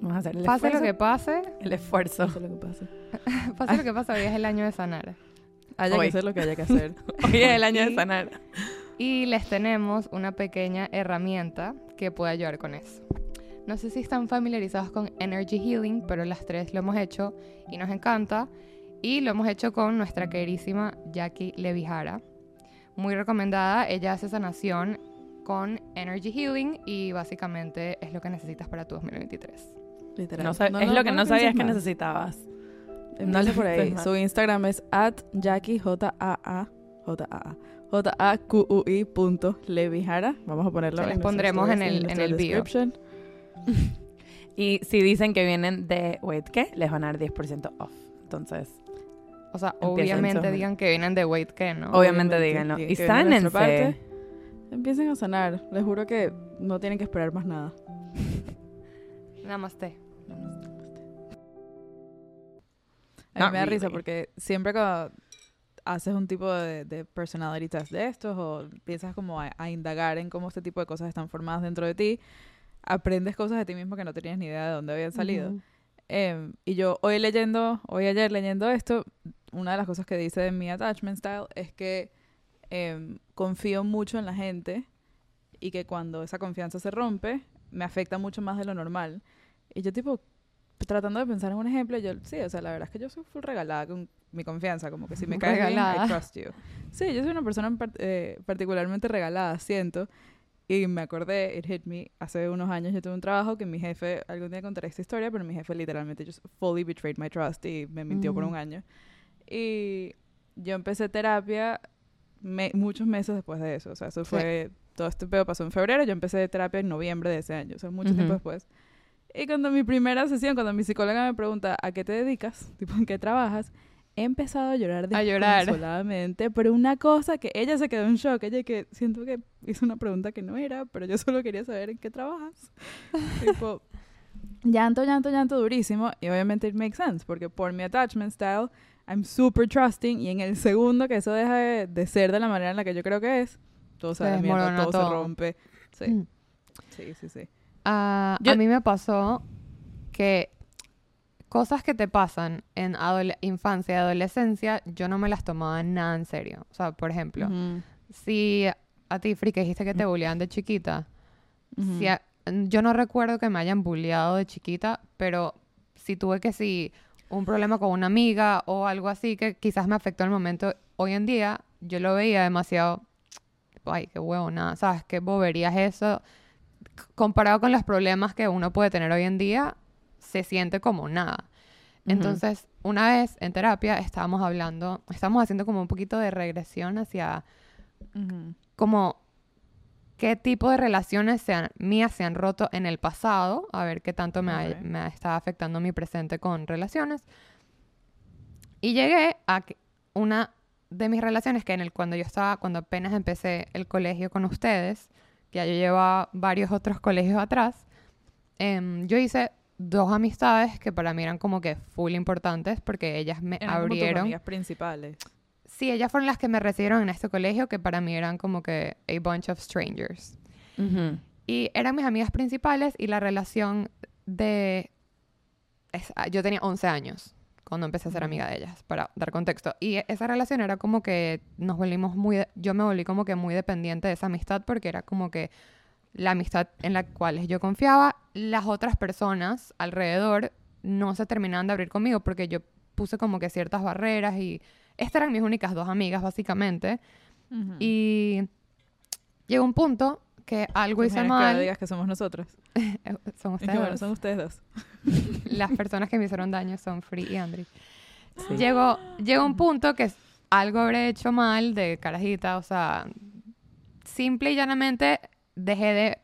Vamos a hacer el Pase lo esfuerzo. que pase, El esfuerzo. Es lo que pasa. pase lo que pase, hoy es el año de sanar. Hoy. que hacer lo que haya que hacer. Hoy es el año de sanar. Y les tenemos una pequeña herramienta que puede ayudar con eso. No sé si están familiarizados con Energy Healing, pero las tres lo hemos hecho y nos encanta. Y lo hemos hecho con nuestra queridísima Jackie Levijara. Muy recomendada. Ella hace sanación con Energy Healing y básicamente es lo que necesitas para tu 2023. Literal. No sab- es lo que no, sabías que necesitabas. Lo por ahí. Su Instagram es at Jackie J A A J A A J A Q U I punto Levijara. Vamos a ponerlo Se en les pondremos en el- en nuestra el bio. description. Y si dicen que vienen de, wait, ¿qué? Les van a dar 10% off. Entonces, O sea, obviamente digan que vienen de Weight que no. obviamente, Obviamente, díganlo. Y sánense. parte. Empiecen a sanar. Les juro que no tienen que esperar más nada. Namaste. A mí Not me da risa really. porque siempre cuando haces un tipo de, de personality test de estos o empiezas como a, a indagar en cómo este tipo de cosas están formadas dentro de ti, aprendes cosas de ti mismo que no tenías ni idea de dónde habían salido. Ujú. Em, y yo hoy leyendo, hoy ayer leyendo esto, una de las cosas que dice de mi attachment style es que em, confío mucho en la gente y que cuando esa confianza se rompe, me afecta mucho más de lo normal. Y yo tipo, tratando de pensar en un ejemplo, yo sí, o sea, la verdad es que yo soy full regalada con mi confianza, como que si me caes bien, Regalada. I trust you. Sí, yo soy una persona par- eh, particularmente regalada, siento. Y me acordé, it hit me, hace unos años yo tuve un trabajo que mi jefe, algún día contaré esta historia, pero mi jefe literalmente just fully betrayed my trust y me mintió por Ujú. un año. Y yo empecé terapia me- muchos meses después de eso. O sea, eso Sí. fue, todo este pedo pasó en febrero, yo empecé terapia en noviembre de ese año, o sea, mucho tiempo después. Y cuando mi primera sesión, cuando mi psicóloga me pregunta, ¿a qué te dedicas? Tipo, ¿en qué trabajas? He empezado a llorar A llorar. desconsoladamente, pero una cosa que ella se quedó en shock, ella que siento que hizo una pregunta que no era, pero yo solo quería saber en qué trabajas. tipo, llanto, llanto, llanto durísimo, y obviamente it makes sense, porque por mi attachment style, I'm super trusting, y en el segundo que eso deja de, de ser de la manera en la que yo creo que es, todo se, Se desmorona todo, se todo. rompe. Sí, Mm. sí, sí, sí. Ah, Yo- A mí me pasó que cosas que te pasan en adole- infancia y adolescencia, yo no me las tomaba nada en serio. O sea, por ejemplo, Ujú, si a ti, que dijiste que te bulleaban de chiquita, ujú. si a- yo no recuerdo que me hayan bulleado de chiquita, pero si tuve que si un problema con una amiga o algo así que quizás me afectó en el momento, hoy en día yo lo veía demasiado, ay, qué huevo, nada, ¿sabes? Qué bobería es eso. Comparado con los problemas que uno puede tener hoy en día, se siente como nada. Entonces, una vez en terapia estábamos hablando, estábamos haciendo como un poquito de regresión hacia Ujú. como qué tipo de relaciones se han- mías se han roto en el pasado, a ver qué tanto me, ha- Ok. me está afectando mi presente con relaciones. Y llegué a que una de mis relaciones que en el cuando yo estaba, cuando apenas empecé el colegio con ustedes, que ya yo llevaba varios otros colegios atrás, em, yo hice dos amistades que para mí eran como que full importantes porque ellas me Eran como tus abrieron. amigas principales. Sí, ellas fueron las que me recibieron en este colegio que para mí eran como que a bunch of strangers. Ujú. Y eran mis amigas principales y la relación de... es- ah, yo tenía 11 años cuando empecé a ser amiga de ellas, para dar contexto. Y e- esa relación era como que nos volvimos muy... de- yo me volví como que muy dependiente de esa amistad porque era como que la amistad en la cual yo confiaba. Las otras personas alrededor no se terminaban de abrir conmigo porque yo puse como que ciertas barreras y estas eran mis únicas dos amigas básicamente. Ujú. Y llegó un punto que algo hice Mujeres que mal. digas que somos nosotros. Son ustedes. bueno, dos. son ustedes dos. Las personas que me hicieron daño son Free y Andri. Sí. Llegó, llegó un punto que algo habré hecho mal de carajita, o sea, simple y llanamente dejé de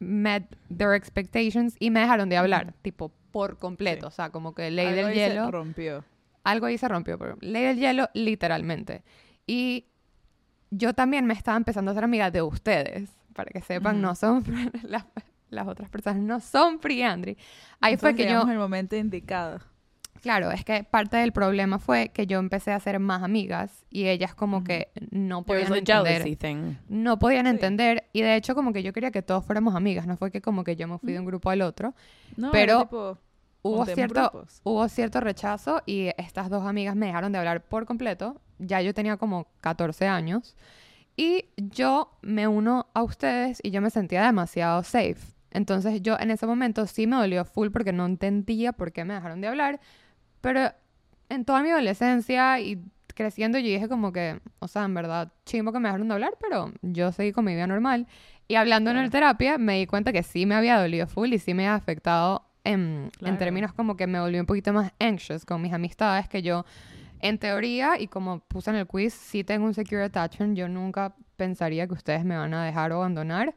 met their expectations y me dejaron de hablar, tipo por completo, Sí. o sea, como que ley Algo del ahí se hielo, rompió. algo ahí se rompió, pero ley del hielo literalmente. Y yo también me estaba empezando a ser amiga de ustedes, para que sepan, no son las, las otras personas no son Free y Andri. Ahí fue Nosotros que yo el momento indicado. Claro, es que parte del problema fue que yo empecé a hacer más amigas y ellas como que no podían entender. No podían Sí. entender y de hecho como que yo quería que todos fuéramos amigas, no fue que como que yo me fui de un grupo al otro. No, Pero tipo, Hubo cierto, hubo cierto rechazo y estas dos amigas me dejaron de hablar por completo. Ya yo tenía como 14 años y yo me uno a ustedes y yo me sentía demasiado safe. Entonces yo en ese momento sí me dolió full porque no entendía por qué me dejaron de hablar, pero en toda mi adolescencia y creciendo yo dije como que, o sea, en verdad, chimbo que me dejaron de hablar, pero yo seguí con mi vida normal. Y hablando en el terapia me di cuenta que sí me había dolido full y sí me había afectado en, en Claro. términos como que me volví un poquito más anxious con mis amistades que yo en teoría y como puse en el quiz sí tengo un secure attachment yo nunca pensaría que ustedes me van a dejar o abandonar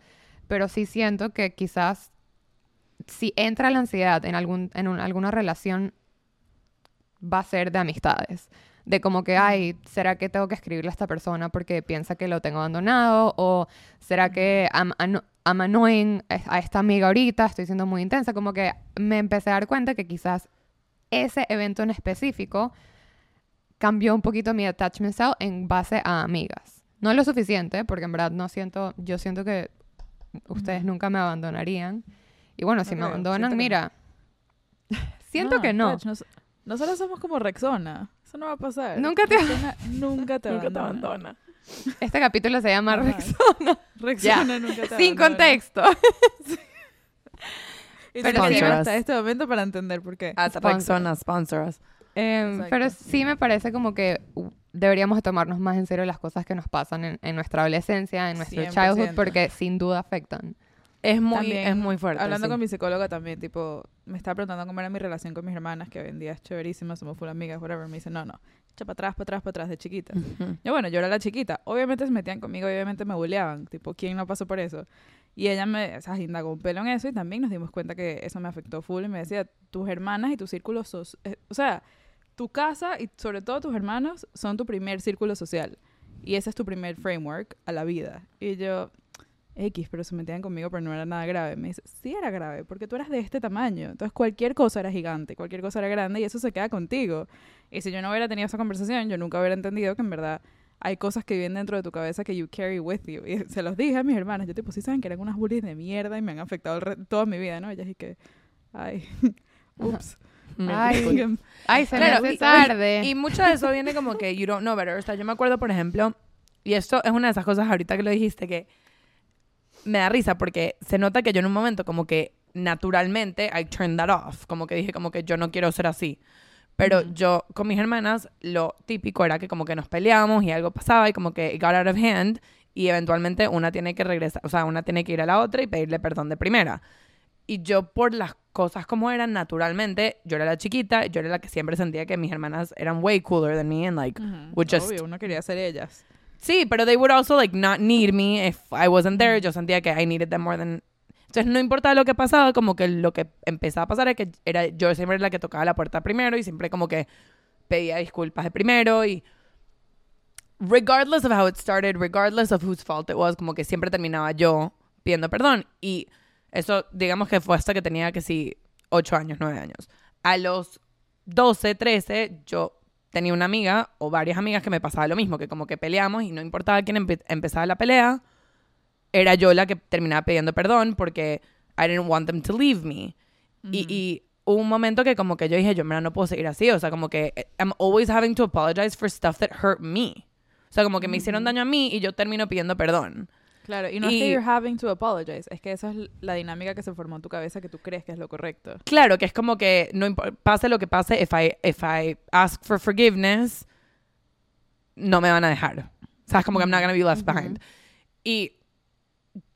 pero sí siento que quizás si entra la ansiedad en algún en un- alguna relación va a ser de amistades de como que ay será que tengo que escribirle a esta persona porque piensa que lo tengo abandonado o será que I'm, I'm annoying a esta amiga ahorita estoy siendo muy intensa como que me empecé a dar cuenta que quizás ese evento en específico cambió un poquito mi attachment style en base a amigas. No lo suficiente, porque en verdad no siento, yo siento que ustedes nunca me abandonarían. Y bueno, si me abandonan, siento que no. mira, siento que no. Nosotros somos como Rexona. Eso no va a pasar. Nunca te- Rexona nunca te Nunca te abandona. abandona. Este capítulo se llama. Rexona, Rexona nunca te sin abandona. contexto. Y Pero que hasta este momento para entender por qué. Rexona, sponsor us. Em, pero sí me parece como que deberíamos de tomarnos más en serio las cosas que nos pasan en, en nuestra adolescencia, en nuestro 100%. childhood, porque sin duda afectan. Es muy, También, es muy fuerte. Hablando sí. con mi psicóloga también, tipo, me estaba preguntando cómo era mi relación con mis hermanas, que hoy en día es chéverísima, somos full amigas, whatever. Me dice, no, no, echa para atrás, para atrás, para atrás, de chiquita. Ujú. Yo, bueno, yo era la chiquita. Obviamente se metían conmigo, obviamente me bulleaban. Tipo, ¿quién no pasó por eso? Y ella me, o sea, indagó un pelo en eso y también nos dimos cuenta que eso me afectó full y me decía, tus hermanas y tu círculo social, o sea, tu casa y sobre todo tus hermanos son tu primer círculo social. Y ese es tu primer framework a la vida. Y yo, X, pero se metían conmigo, pero no era nada grave. Me dice, sí era grave, porque tú eras de este tamaño. Entonces cualquier cosa era gigante, cualquier cosa era grande y eso se queda contigo. Y si yo no hubiera tenido esa conversación, yo nunca hubiera entendido que en verdad hay cosas que viven dentro de tu cabeza que you carry with you. Y se los dije a mis hermanas. Yo, tipo, sí saben que eran unas bullies de mierda y me han afectado el re- toda mi vida, ¿no? Ellas y que, ay, ups. Me Ay. Ay, se Claro, me hace y- tarde. Y mucho de eso viene como que you don't know better. O sea, yo me acuerdo, por ejemplo, y esto es una de esas cosas ahorita que lo dijiste, que me da risa porque se nota que yo en un momento como que naturalmente I turned that off. Como que dije como que yo no quiero ser así. Pero yo con mis hermanas lo típico era que como que nos peleábamos y algo pasaba y como que it got out of hand y eventualmente una tiene que regresar, o sea, una tiene que ir a la otra y pedirle perdón de primera. Y yo por las cosas como eran naturalmente, yo era la chiquita, yo era la que siempre sentía que mis hermanas eran way cooler than me and like would just- Obvio, uno quería ser ellas. Sí, pero they would also like not need me if I wasn't there. Yo sentía que I needed them more than entonces no importaba lo que pasaba, como que lo que empezaba a pasar es que era yo siempre era la que tocaba la puerta primero y siempre como que pedía disculpas de primero y regardless of how it started, regardless of whose fault it was, como que siempre terminaba yo pidiendo perdón. Y eso, digamos que fue hasta que tenía que sí, 8 años, 9 años. A los 12, 13, yo tenía una amiga o varias amigas que me pasaba lo mismo, que como que peleamos y no importaba quién empe- empezaba la pelea, era yo la que terminaba pidiendo perdón porque I didn't want them to leave me. Y, y hubo un momento que como que yo dije, yo verdad no puedo seguir así. O sea, como que eh, I'm always having to apologize for stuff that hurt me. O sea, como que me hicieron daño a mí y yo termino pidiendo perdón. Claro, y no es Y- que you're having to apologize, es que esa es la dinámica que se formó en tu cabeza que tú crees que es lo correcto. Claro, que es como que no pase lo que pase, if I, if I ask for forgiveness, no me van a dejar. O sea, es como que I'm not gonna be left behind. Y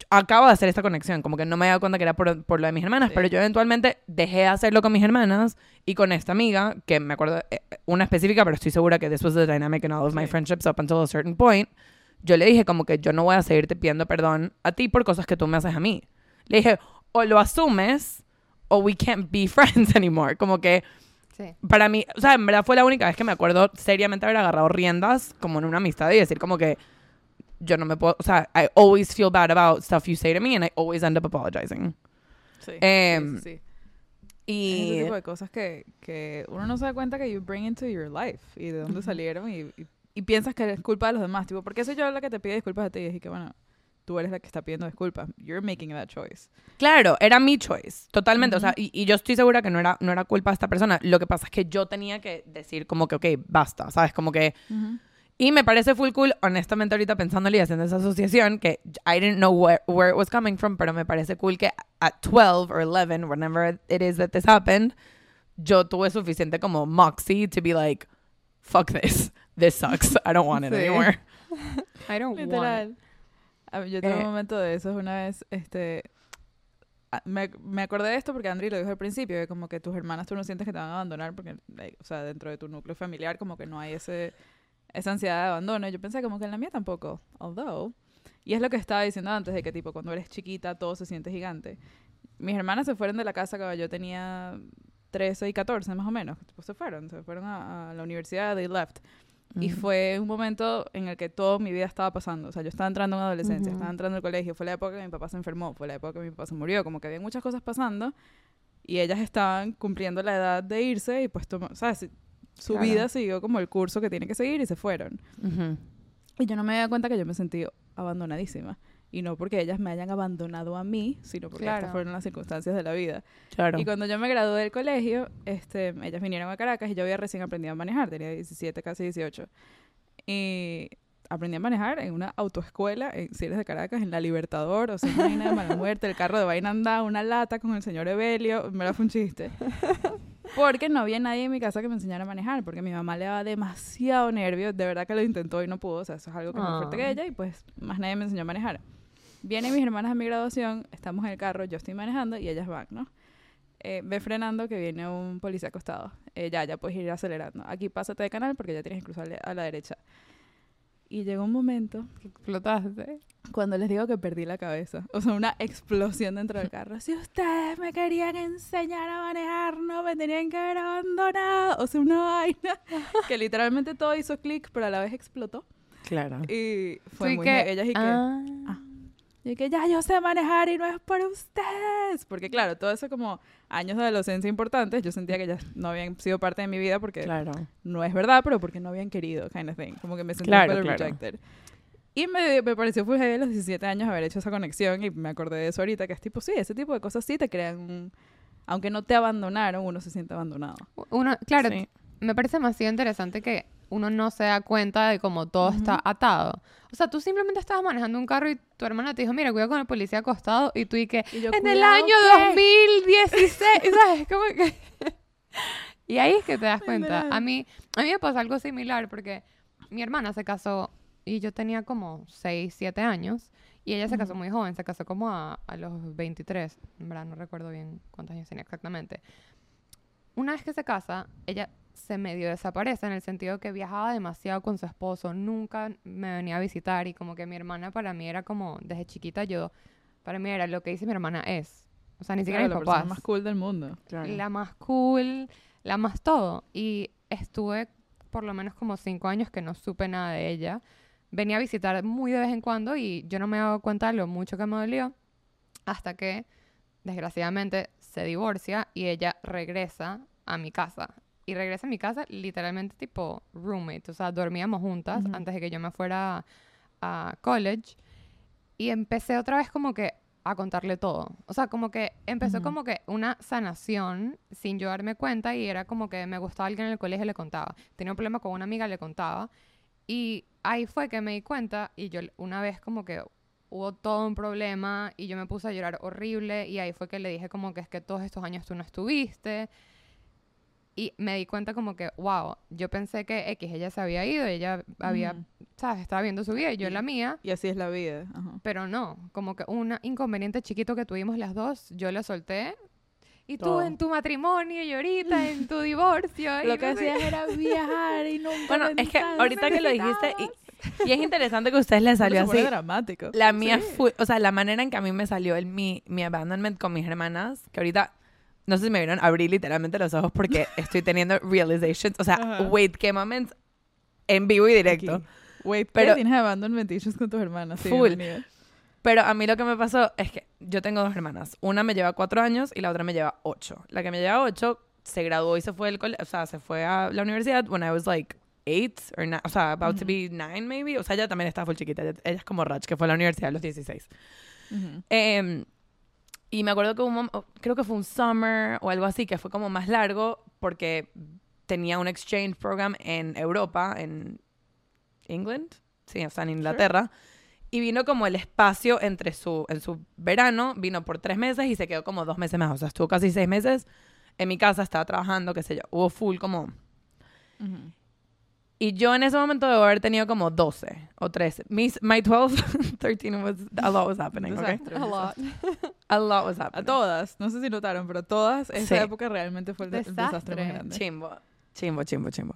acabo de hacer esta conexión, como que no me he dado cuenta que era por, por lo de mis hermanas, Sí. pero yo eventualmente dejé de hacerlo con mis hermanas y con esta amiga, que me acuerdo, eh, una específica, pero estoy segura que this was the dynamic in all of my Sí. friendships up until a certain point. Yo le dije como que yo no voy a seguirte pidiendo perdón a ti por cosas que tú me haces a mí. Le dije, o lo asumes o we can't be friends anymore. Como que Sí. para mí, o sea, en verdad fue la única vez que me acuerdo seriamente haber agarrado riendas como en una amistad y decir como que yo no me puedo, o sea, I always feel bad about stuff you say to me and I always end up apologizing. Sí, sí, sí, sí. Y Es ese tipo de cosas que, que uno no se da cuenta que you bring into your life y de dónde salieron y, y, y piensas que es culpa de los demás. Tipo, ¿por qué soy yo la que te pide disculpas a ti? Y que, bueno, tú eres la que está pidiendo disculpas. You're making that choice. claro, era mi choice, totalmente, o sea, y, y yo estoy segura que no era, no era culpa de esta persona. Lo que pasa es que yo tenía que decir como que, ok, basta, ¿sabes? Como que Y me parece full cool, honestamente ahorita pensándole y haciendo esa asociación, que I didn't know where, where it was coming from, pero me parece cool que at 12 or 11, whenever it is that this happened, yo tuve suficiente como moxie to be like, fuck this, this sucks, I don't want it Sí. anymore. I don't want it. Literal. A mí- Yo tuve Eh. un momento de eso una vez, este... Me, me acordé de esto porque Andri lo dijo al principio, de como que tus hermanas tú no sientes que te van a abandonar porque, like, o sea, dentro de tu núcleo familiar como que no hay ese esa ansiedad de abandono. Y yo pensé como que en la mía tampoco, although. Y es lo que estaba diciendo antes, de que tipo cuando eres chiquita todo se siente gigante. Mis hermanas se fueron de la casa cuando yo tenía 13 y 14 más o menos. Tipo, se fueron, se fueron a, a la universidad, they left. Y fue un momento en el que toda mi vida estaba pasando. O sea, yo estaba entrando en adolescencia, Ujú. estaba entrando al colegio. Fue la época que mi papá se enfermó, fue la época que mi papá se murió. Como que había muchas cosas pasando y ellas estaban cumpliendo la edad de irse y pues, toma- o sea, si- su Claro. vida siguió como el curso que tiene que seguir y se fueron. Y yo no me había cuenta que yo me sentí abandonadísima. Y no porque ellas me hayan abandonado a mí, sino porque Claro. estas fueron las circunstancias de la vida. Claro. Y cuando yo me gradué del colegio, este, ellas vinieron a Caracas y yo había recién aprendido a manejar, tenía 17, casi 18. Y aprendí a manejar en una autoescuela en Cieles de Caracas, en La Libertador, o sea, una vaina de mala muerte, el carro de vaina andaba, una lata con el señor Evelio, me la fue un chiste. Porque no había nadie en mi casa que me enseñara a manejar, porque mi mamá le daba demasiado nervio, de verdad que lo intentó y no pudo, o sea, eso es algo que es más fuerte que Ah. ella, y pues más nadie me enseñó a manejar. Vienen mis hermanas a mi graduación, estamos en el carro, yo estoy manejando y ellas van, ¿no? Eh, ve frenando que viene un policía acostado. Eh, ya, ya puedes ir acelerando. Aquí pásate de canal porque ya tienes que cruzarle a la derecha. Y llegó un momento Explotaste. cuando les digo que perdí la cabeza. O sea, una explosión dentro del carro. Si ustedes me querían enseñar a manejar, no me tenían que haber abandonado. O sea, una vaina que literalmente todo hizo clic, pero a la vez explotó. Claro. Y fue y muy... que, ellas y que... ah, ah. Y que ya yo sé manejar y no es por ustedes. Porque claro, todo eso como años de adolescencia importantes, yo sentía que ellas no habían sido parte de mi vida porque Claro. no es verdad, pero porque no habían querido, kind of thing. Como que me sentí Claro, claro. rejected. Y me, me pareció fue a los 17 años haber hecho esa conexión y me acordé de eso ahorita, que es tipo, sí, ese tipo de cosas sí te crean un... Aunque no te abandonaron, uno se siente abandonado. uno, claro, Sí. me parece demasiado interesante que uno no se da cuenta de cómo todo Ujú. está atado. O sea, tú simplemente estabas manejando un carro y tu hermana te dijo, mira, cuidado con el policía acostado y tú y que, Y yo, en el "Cuidado, año ¿qué?". 2016, ¿sabes? Como que... y ahí es que te das cuenta. A mí, a mí me pasó algo similar porque mi hermana se casó y yo tenía como 6, 7 años y ella se casó muy joven, se casó como a, a los 23, en verdad no recuerdo bien cuántos años tenía exactamente. Una vez que se casa, ella se medio desaparece en el sentido que viajaba demasiado con su esposo, nunca me venía a visitar y como que mi hermana para mí era como, desde chiquita yo, para mí era lo que dice mi hermana es. O sea, ni siquiera Claro, mis la más cool del mundo. Claro. La más cool, la más todo. Y estuve por lo menos como cinco años que no supe nada de ella. Venía a visitar muy de vez en cuando y yo no me daba cuenta de lo mucho que me dolió hasta que, desgraciadamente, se divorcia y ella regresa a mi casa. Y regresa a mi casa literalmente tipo roommate, o sea, dormíamos juntas antes de que yo me fuera a college. Y empecé otra vez como que a contarle todo. O sea, como que empezó como que una sanación sin yo darme cuenta y era como que me gustaba alguien en el colegio le contaba. Tenía un problema con una amiga le contaba. Y ahí fue que me di cuenta y yo una vez como que hubo todo un problema y yo me puse a llorar horrible y ahí fue que le dije como que es que todos estos años tú no estuviste. Y me di cuenta como que, wow, yo pensé que X, ella se había ido, ella había. ¿sabes? Estaba viendo su vida y yo en Y- la mía. Y así es la vida. Ajá. Pero no, como que un inconveniente chiquito que tuvimos las dos, yo le solté. Y tú Todo. en tu matrimonio y ahorita en tu divorcio. Lo que hacías era viajar y nunca Bueno, es que ahorita que lo dijiste, y, y es interesante que a ustedes les salió así. dramático. La mía Sí. fue, o sea, la manera en que a mí me salió el, mi, mi abandonment con mis hermanas, que ahorita, no sé si me vieron abrir literalmente los ojos porque estoy teniendo realizations, o sea, Ajá. wait, qué moments en vivo y directo. Aquí. Wait, Pero- tienes abandonment issues con tus hermanas. Sí, Full. Pero a mí lo que me pasó es que yo tengo dos hermanas. Una me lleva cuatro años y la otra me lleva ocho. La que me lleva ocho se graduó y se fue del cole o sea, se fue a la universidad when I was like eight or o sea, about to be nine maybe. O sea, ella también está full chiquita. Ella, ella es como Rach, que fue a la universidad a los 16. Ujú. Em, y me acuerdo que un mom- creo que fue un summer o algo así, que fue como más largo porque tenía un exchange program en Europa, en England, sí, o sea, en Inglaterra. Y vino como el espacio entre su, en su verano, vino por tres meses y se quedó como dos meses más. O sea, estuvo casi seis meses en mi casa, estaba trabajando, qué sé yo. Hubo full como... Ujú. Y yo en ese momento debo haber tenido como 12 o 13. Mis, my 12, 13 was, a lot was happening, okay? Desastre, A lot. desastre. A lot was A happening. todas, no sé si notaron, pero todas, esa Sí. época realmente fue el, de- el desastre más Desastre. grande. Chimbo, chimbo, chimbo, chimbo.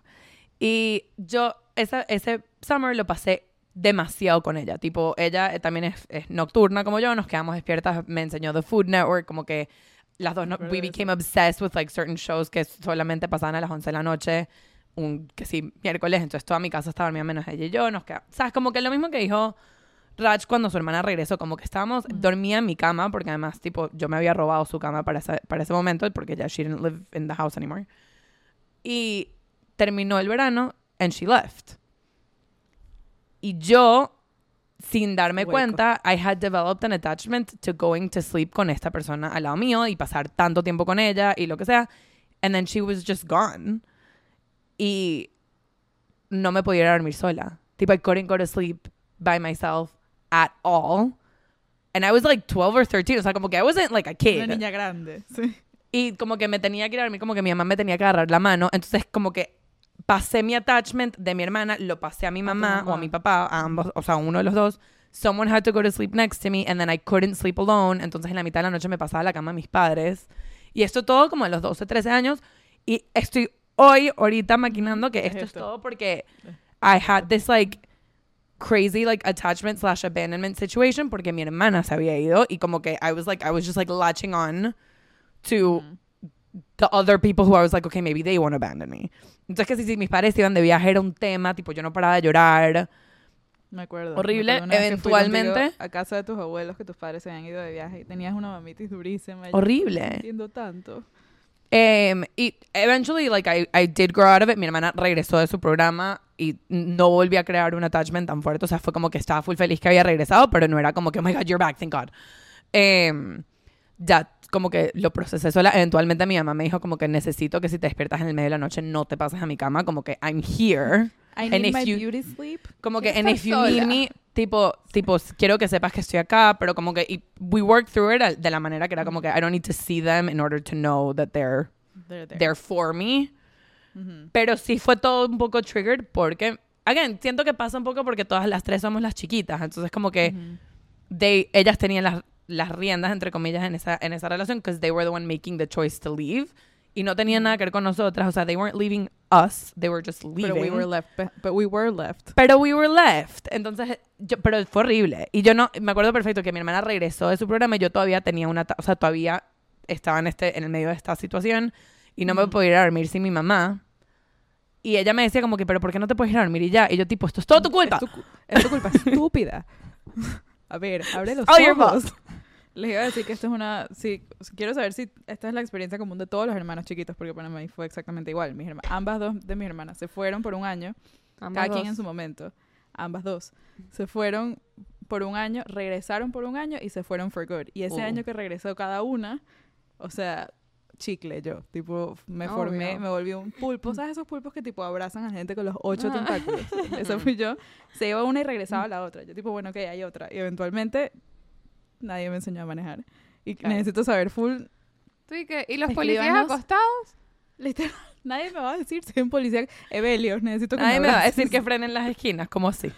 Y yo esa, ese summer lo pasé demasiado con ella. Tipo, ella eh, también es, es nocturna como yo, nos quedamos despiertas, me enseñó The Food Network, como que las dos, no, we became obsessed with like certain shows que solamente pasaban a las 11 de la noche, un, que sí, miércoles, entonces toda mi casa estaba dormida menos ella y yo, nos quedamos, sabes, como que lo mismo que dijo Raj cuando su hermana regresó, como que estábamos, dormía en mi cama, porque además, tipo, yo me había robado su cama para ese, para ese momento, porque ya she didn't live in the house anymore. Y terminó el verano and she left. Y yo, sin darme Hueco. cuenta, I had developed an attachment to going to sleep con esta persona al lado mío y pasar tanto tiempo con ella y lo que sea. And then she was just gone. Y no me podía ir a dormir sola. Tipo, I couldn't go to sleep by myself at all. And I was like 12 or 13. O sea, como que I wasn't like a kid. Una niña grande, sí. Y como que me tenía que ir a dormir, como que mi mamá me tenía que agarrar la mano. Entonces, como que pasé mi attachment de mi hermana, lo pasé a mi tu mamá, o a mamá. mi papá, a ambos, o sea, uno de los dos. Someone had to go to sleep next to me, and then I couldn't sleep alone. Entonces, en la mitad de la noche me pasaba a la cama a mis padres. Y esto todo como a los 12, 13 años. Y estoy hoy, ahorita, maquinando que Es esto es esto. todo porque I had this, like, crazy like attachment slash abandonment situation porque mi hermana se había ido y como que I was like I was just like latching on to the other people who I was like okay maybe they want to abandon me entonces que si, si mis padres iban de viaje era un tema tipo yo no paraba de llorar Me acuerdo. Horrible. Me acuerdo Eventualmente- A casa de tus abuelos, que tus padres se habían ido de viaje y tenías una mamitis durísima. Horrible. Entiendo tanto. Em, y eventually, like, I, I did grow out of it. Mi hermana regresó de su programa y no volví a crear un attachment tan fuerte. O sea, fue como que estaba full feliz que había regresado, pero no era como que, oh my God, you're back, thank God. Em, ya, como que lo procesé sola. Eventualmente mi mamá me dijo como que necesito que si te despiertas en el medio de la noche no te pases a mi cama. Como que I'm here. I And need if my you- beauty sleep. Como que, and if you need sola. me, tipo, tipo, quiero que sepas que estoy acá, pero como que, y we worked through it de la manera que era como que I don't need to see them in order to know that they're They're there. there for me. Ujú. Pero sí fue todo un poco triggered porque, again, siento que pasa un poco porque todas las tres somos las chiquitas. Entonces, como que Ujú. they, ellas tenían las, las riendas, entre comillas, en esa, en esa relación because they were the one making the choice to leave. Y no tenían nada que ver con nosotras. O sea, they weren't leaving us. They were just leaving. But we were left. But we were left. Pero we were left. Entonces, yo, pero fue horrible. Y yo no, me acuerdo perfecto que mi hermana regresó de su programa y yo todavía tenía una, o sea, todavía estaba en este, en el medio de esta situación y no me Ujú. podía ir a dormir sin mi mamá. Y ella me decía como que, pero ¿por qué no te puedes ir a dormir y ya? Y yo tipo, esto es todo tu culpa. Es tu, es tu culpa, estúpida. A ver, abre los All your ojos. Les iba a decir que esto es una... Sí, quiero saber si esta es la experiencia común de todos los hermanos chiquitos, porque para mí fue exactamente igual. Mis herma- ambas dos de mis hermanas se fueron por un año, Ambas cada quien dos. en su momento. Ambas dos. Se fueron por un año, regresaron por un año y se fueron for good. Y ese Uh. año que regresó cada una, o sea, chicle yo. Tipo, me formé, me volví un pulpo. ¿Sabes esos pulpos que tipo abrazan a gente con los ocho Ah. tentáculos? Eso fui yo. Se iba una y regresaba a la otra. Yo tipo, bueno, ok, hay otra. Y eventualmente nadie me enseñó a manejar. Y Claro. necesito saber full. ¿Tú y qué? ¿Y los policías acostados? Literal, nadie me va a decir, soy un policía. Evelio, necesito que Nadie me va a decir que frenen las esquinas, como así.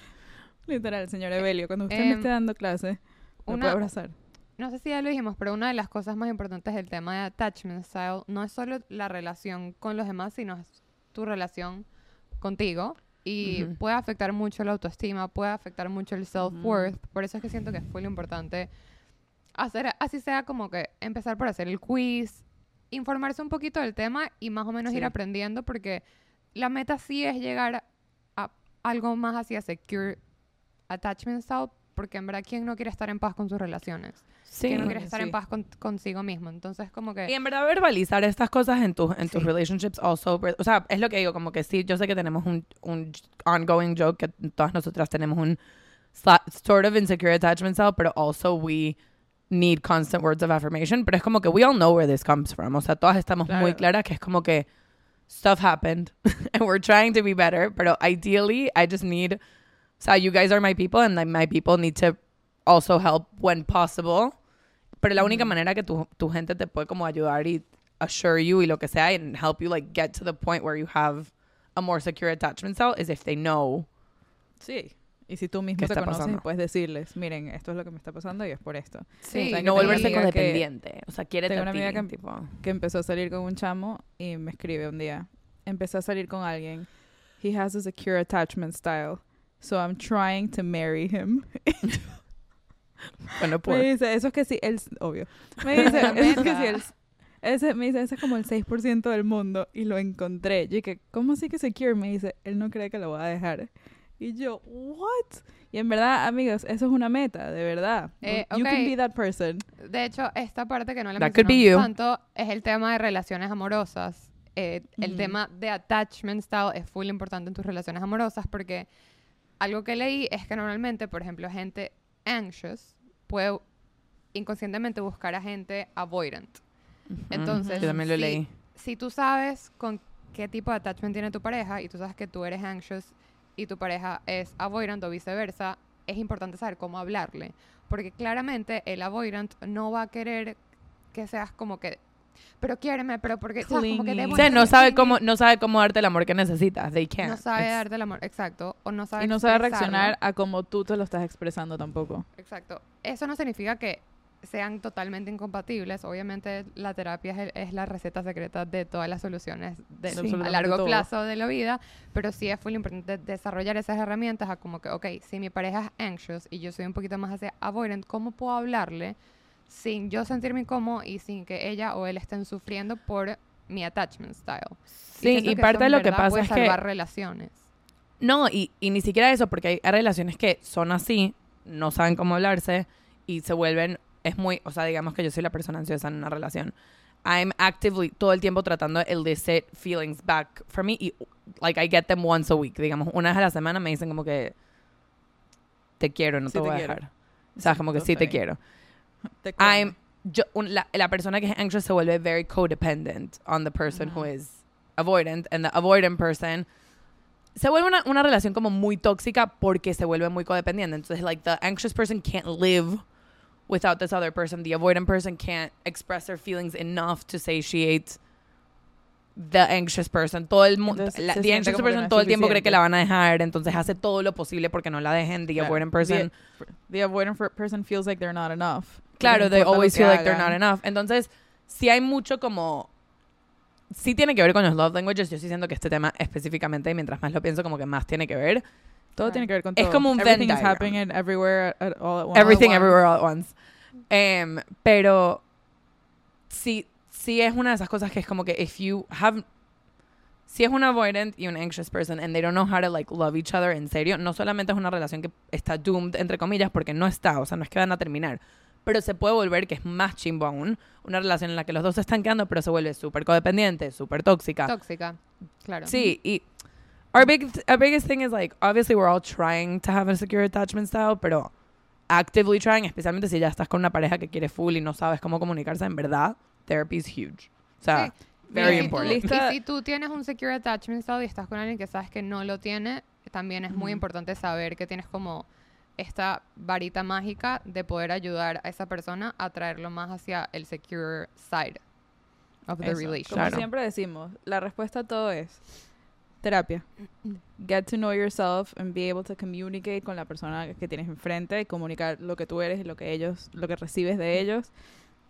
Literal, señor Evelio, cuando usted me Em, esté dando clase, me una- puede abrazar. No sé si ya lo dijimos, pero una de las cosas más importantes del tema de attachment style no es solo la relación con los demás, sino es tu relación contigo. Y puede afectar mucho la autoestima, puede afectar mucho el self-worth. Por eso es que siento que fue lo importante hacer, así sea como que empezar por hacer el quiz, informarse un poquito del tema y más o menos Sí. ir aprendiendo, porque la meta sí es llegar a algo más hacia secure attachment style, porque en verdad, ¿quién no quiere estar en paz con sus relaciones? Sí. que no Coño, quieres estar sí. en paz con- consigo mismo. Entonces, como Y que... en verdad verbalizar estas cosas en tus en tus Sí. relationships also, o sea, es lo que digo, como que sí, yo sé que tenemos un, un ongoing joke que todas nosotras tenemos un sort of insecure attachment style, pero also we need constant words of affirmation, pero es como que we all know where this comes from, o sea, todas estamos muy Claro. claras que es como que stuff happened and we're trying to be better, pero ideally I just need, o sea, you guys are my people and my people need to also help when possible. Pero la única Ujú. manera que tu, tu gente te puede como ayudar y assure you y lo que sea and help you like get to the point where you have a more secure attachment style is if they know. Sí. Y si tú mismo ¿Qué te conoces pasando? puedes decirles, miren, esto es lo que me está pasando y es por esto. Sí, O sea, no volverse codependiente. O sea, quiere tengo una amiga que- tipo. Que empezó a salir con un chamo y me escribe un día. Empecé a salir con alguien. He has a secure attachment style. So I'm trying to marry him. Bueno, Me por. dice, eso es que sí, él, obvio. Me dice, eso es que sí, él, ese, me dice, ese es como el 6% del mundo y lo encontré. Yo dije, ¿cómo así que secure? Me dice, él no cree que lo va a dejar. Y yo, ¿what? Y en verdad, amigos, eso es una meta, de verdad. Eh, You can ok. be that person. De hecho, esta parte que no le mencionamos tanto es el tema de relaciones amorosas. Eh, El Ujú. tema de attachment style es full importante en tus relaciones amorosas porque algo que leí es que normalmente, por ejemplo, gente anxious puede inconscientemente buscar a gente avoidant. Entonces, Yo también lo sí. leí. si tú sabes con qué tipo de attachment tiene tu pareja y tú sabes que tú eres anxious y tu pareja es avoidant o viceversa, es importante saber cómo hablarle. Porque claramente el avoidant no va a querer que seas como que, pero quiéreme, pero porque, ¿sabes? Como que O sea, no sabe cómo, no sabe cómo darte el amor que necesitas. They can't. No sabe It's- darte el amor, exacto. O no sabe Y no sabe reaccionar a como tú te lo estás expresando tampoco. Exacto. Eso no significa que sean totalmente incompatibles. Obviamente la terapia es, el- es la receta secreta de todas las soluciones de, Sí. a largo todo. plazo de la vida, pero sí es muy importante desarrollar esas herramientas a como que, ok, si mi pareja es anxious y yo soy un poquito más hacia avoidant, ¿cómo puedo hablarle sin yo sentirme incómodo y sin que ella o él estén sufriendo por mi attachment style? Sí, y que parte de lo que pasa puede es que salvar relaciones. No, y, y ni siquiera eso, porque hay, hay relaciones que son así, no saben cómo hablarse y se vuelven, es muy, o sea, digamos que yo soy la persona ansiosa en una relación. I'm actively todo el tiempo tratando de elicit feelings back from me y, like, I get them once a week. Digamos, una vez a la semana me dicen como que te quiero, no Sí te te voy a quiero. dejar. O sea, como que Lo sí te quiero. I'm, yo, un- la, la persona que es anxious se vuelve very codependent on the person who Ujú. is avoidant and the avoidant person se vuelve una, una relación como muy tóxica porque se vuelve muy codependiente. Entonces, like, the anxious person can't live without this other person. The avoidant person can't express their feelings enough to satiate the anxious person. Todo el mundo, the anxious person todo el tiempo cree que la van a dejar, entonces hace todo lo posible porque no la dejen. The Claro. avoidant person The, the avoidant person feels like they're not enough. Claro, they always feel like they're not enough. Entonces, sí hay mucho como... Sí tiene que ver con los love languages. Yo sí siento que este tema específicamente, y mientras más lo pienso, como que más tiene que ver. Todo Claro. tiene que ver con Es todo. como un Everything is diagram. happening everywhere at, at all at once. Everything, once. everywhere, all at once. Em, pero sí, sí es una de esas cosas que es como que if you have... si es un avoidant y un anxious person and they don't know how to like love each other en serio, no solamente es una relación que está doomed entre comillas porque no está, o sea, no es que van a terminar, pero se puede volver que es más chimbo aún, una relación en la que los dos se están quedando pero se vuelve súper codependiente, súper tóxica. Tóxica, claro. Sí, y our big our biggest thing is like obviously we're all trying to have a secure attachment style, pero actively trying, especialmente si ya estás con una pareja que quiere full y no sabes cómo comunicarse en verdad, therapy is huge. O sea, Sí. very y si tú- important. Lista- Y si tú tienes un secure attachment style y estás con alguien que sabes que no lo tiene, también es muy importante saber que tienes como esta varita mágica de poder ayudar a esa persona a traerlo más hacia el secure side of the Eso. relationship. Como Claro. siempre decimos, la respuesta a todo es terapia. Get to know yourself and be able to communicate con la persona que tienes enfrente y comunicar lo que tú eres y lo que ellos, lo que recibes de ellos.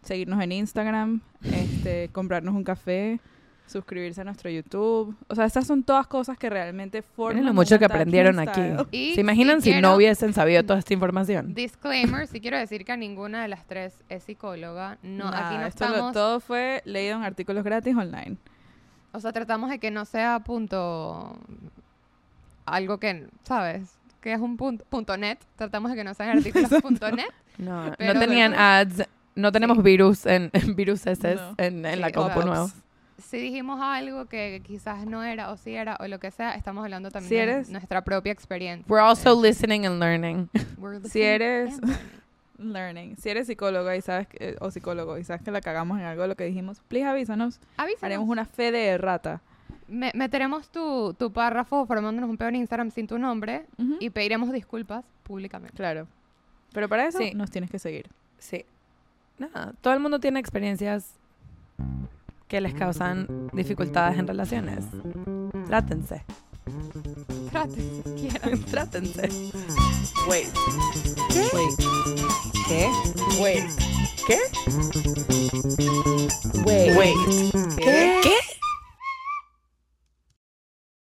Seguirnos en Instagram, este, comprarnos un café, suscribirse a nuestro YouTube. O sea, estas son todas cosas que realmente forman Miren lo mucho que aprendieron aquí. Y ¿Se imaginan si, quiero- no hubiesen sabido toda esta información? Disclaimer, si quiero decir que ninguna de las tres es psicóloga. No, aquí no esto lo- estamos... todo fue leído en artículos gratis online. O sea, tratamos de que no sea punto... Algo que, ¿sabes? Que es un punto, punto net. Tratamos de que no sean artículos punto net. No, no tenían bueno. ads, no tenemos Sí. virus en, en virus ese No. en, en la Sí, compu nuevo. Si dijimos algo que quizás no era o sí era o lo que sea, estamos hablando también Si de eres- nuestra propia experiencia. We're also listening and learning. We're si listening eres- and learning. Learning. Si eres psicóloga y sabes que- o psicólogo y sabes que la cagamos en algo de lo que dijimos, please avísanos. Avísanos. Haremos una fe de errata. Me- meteremos tu, tu párrafo formándonos un peor Instagram sin tu nombre y pediremos disculpas públicamente. Claro. Pero para eso Sí. nos tienes que seguir. Sí. Nada, todo el mundo tiene experiencias que les causan dificultades en relaciones. Trátense. Trate, quieran. Trátense. Wait. Wait. ¿Qué? Wait. ¿Qué? Wait. Wait. ¿Qué?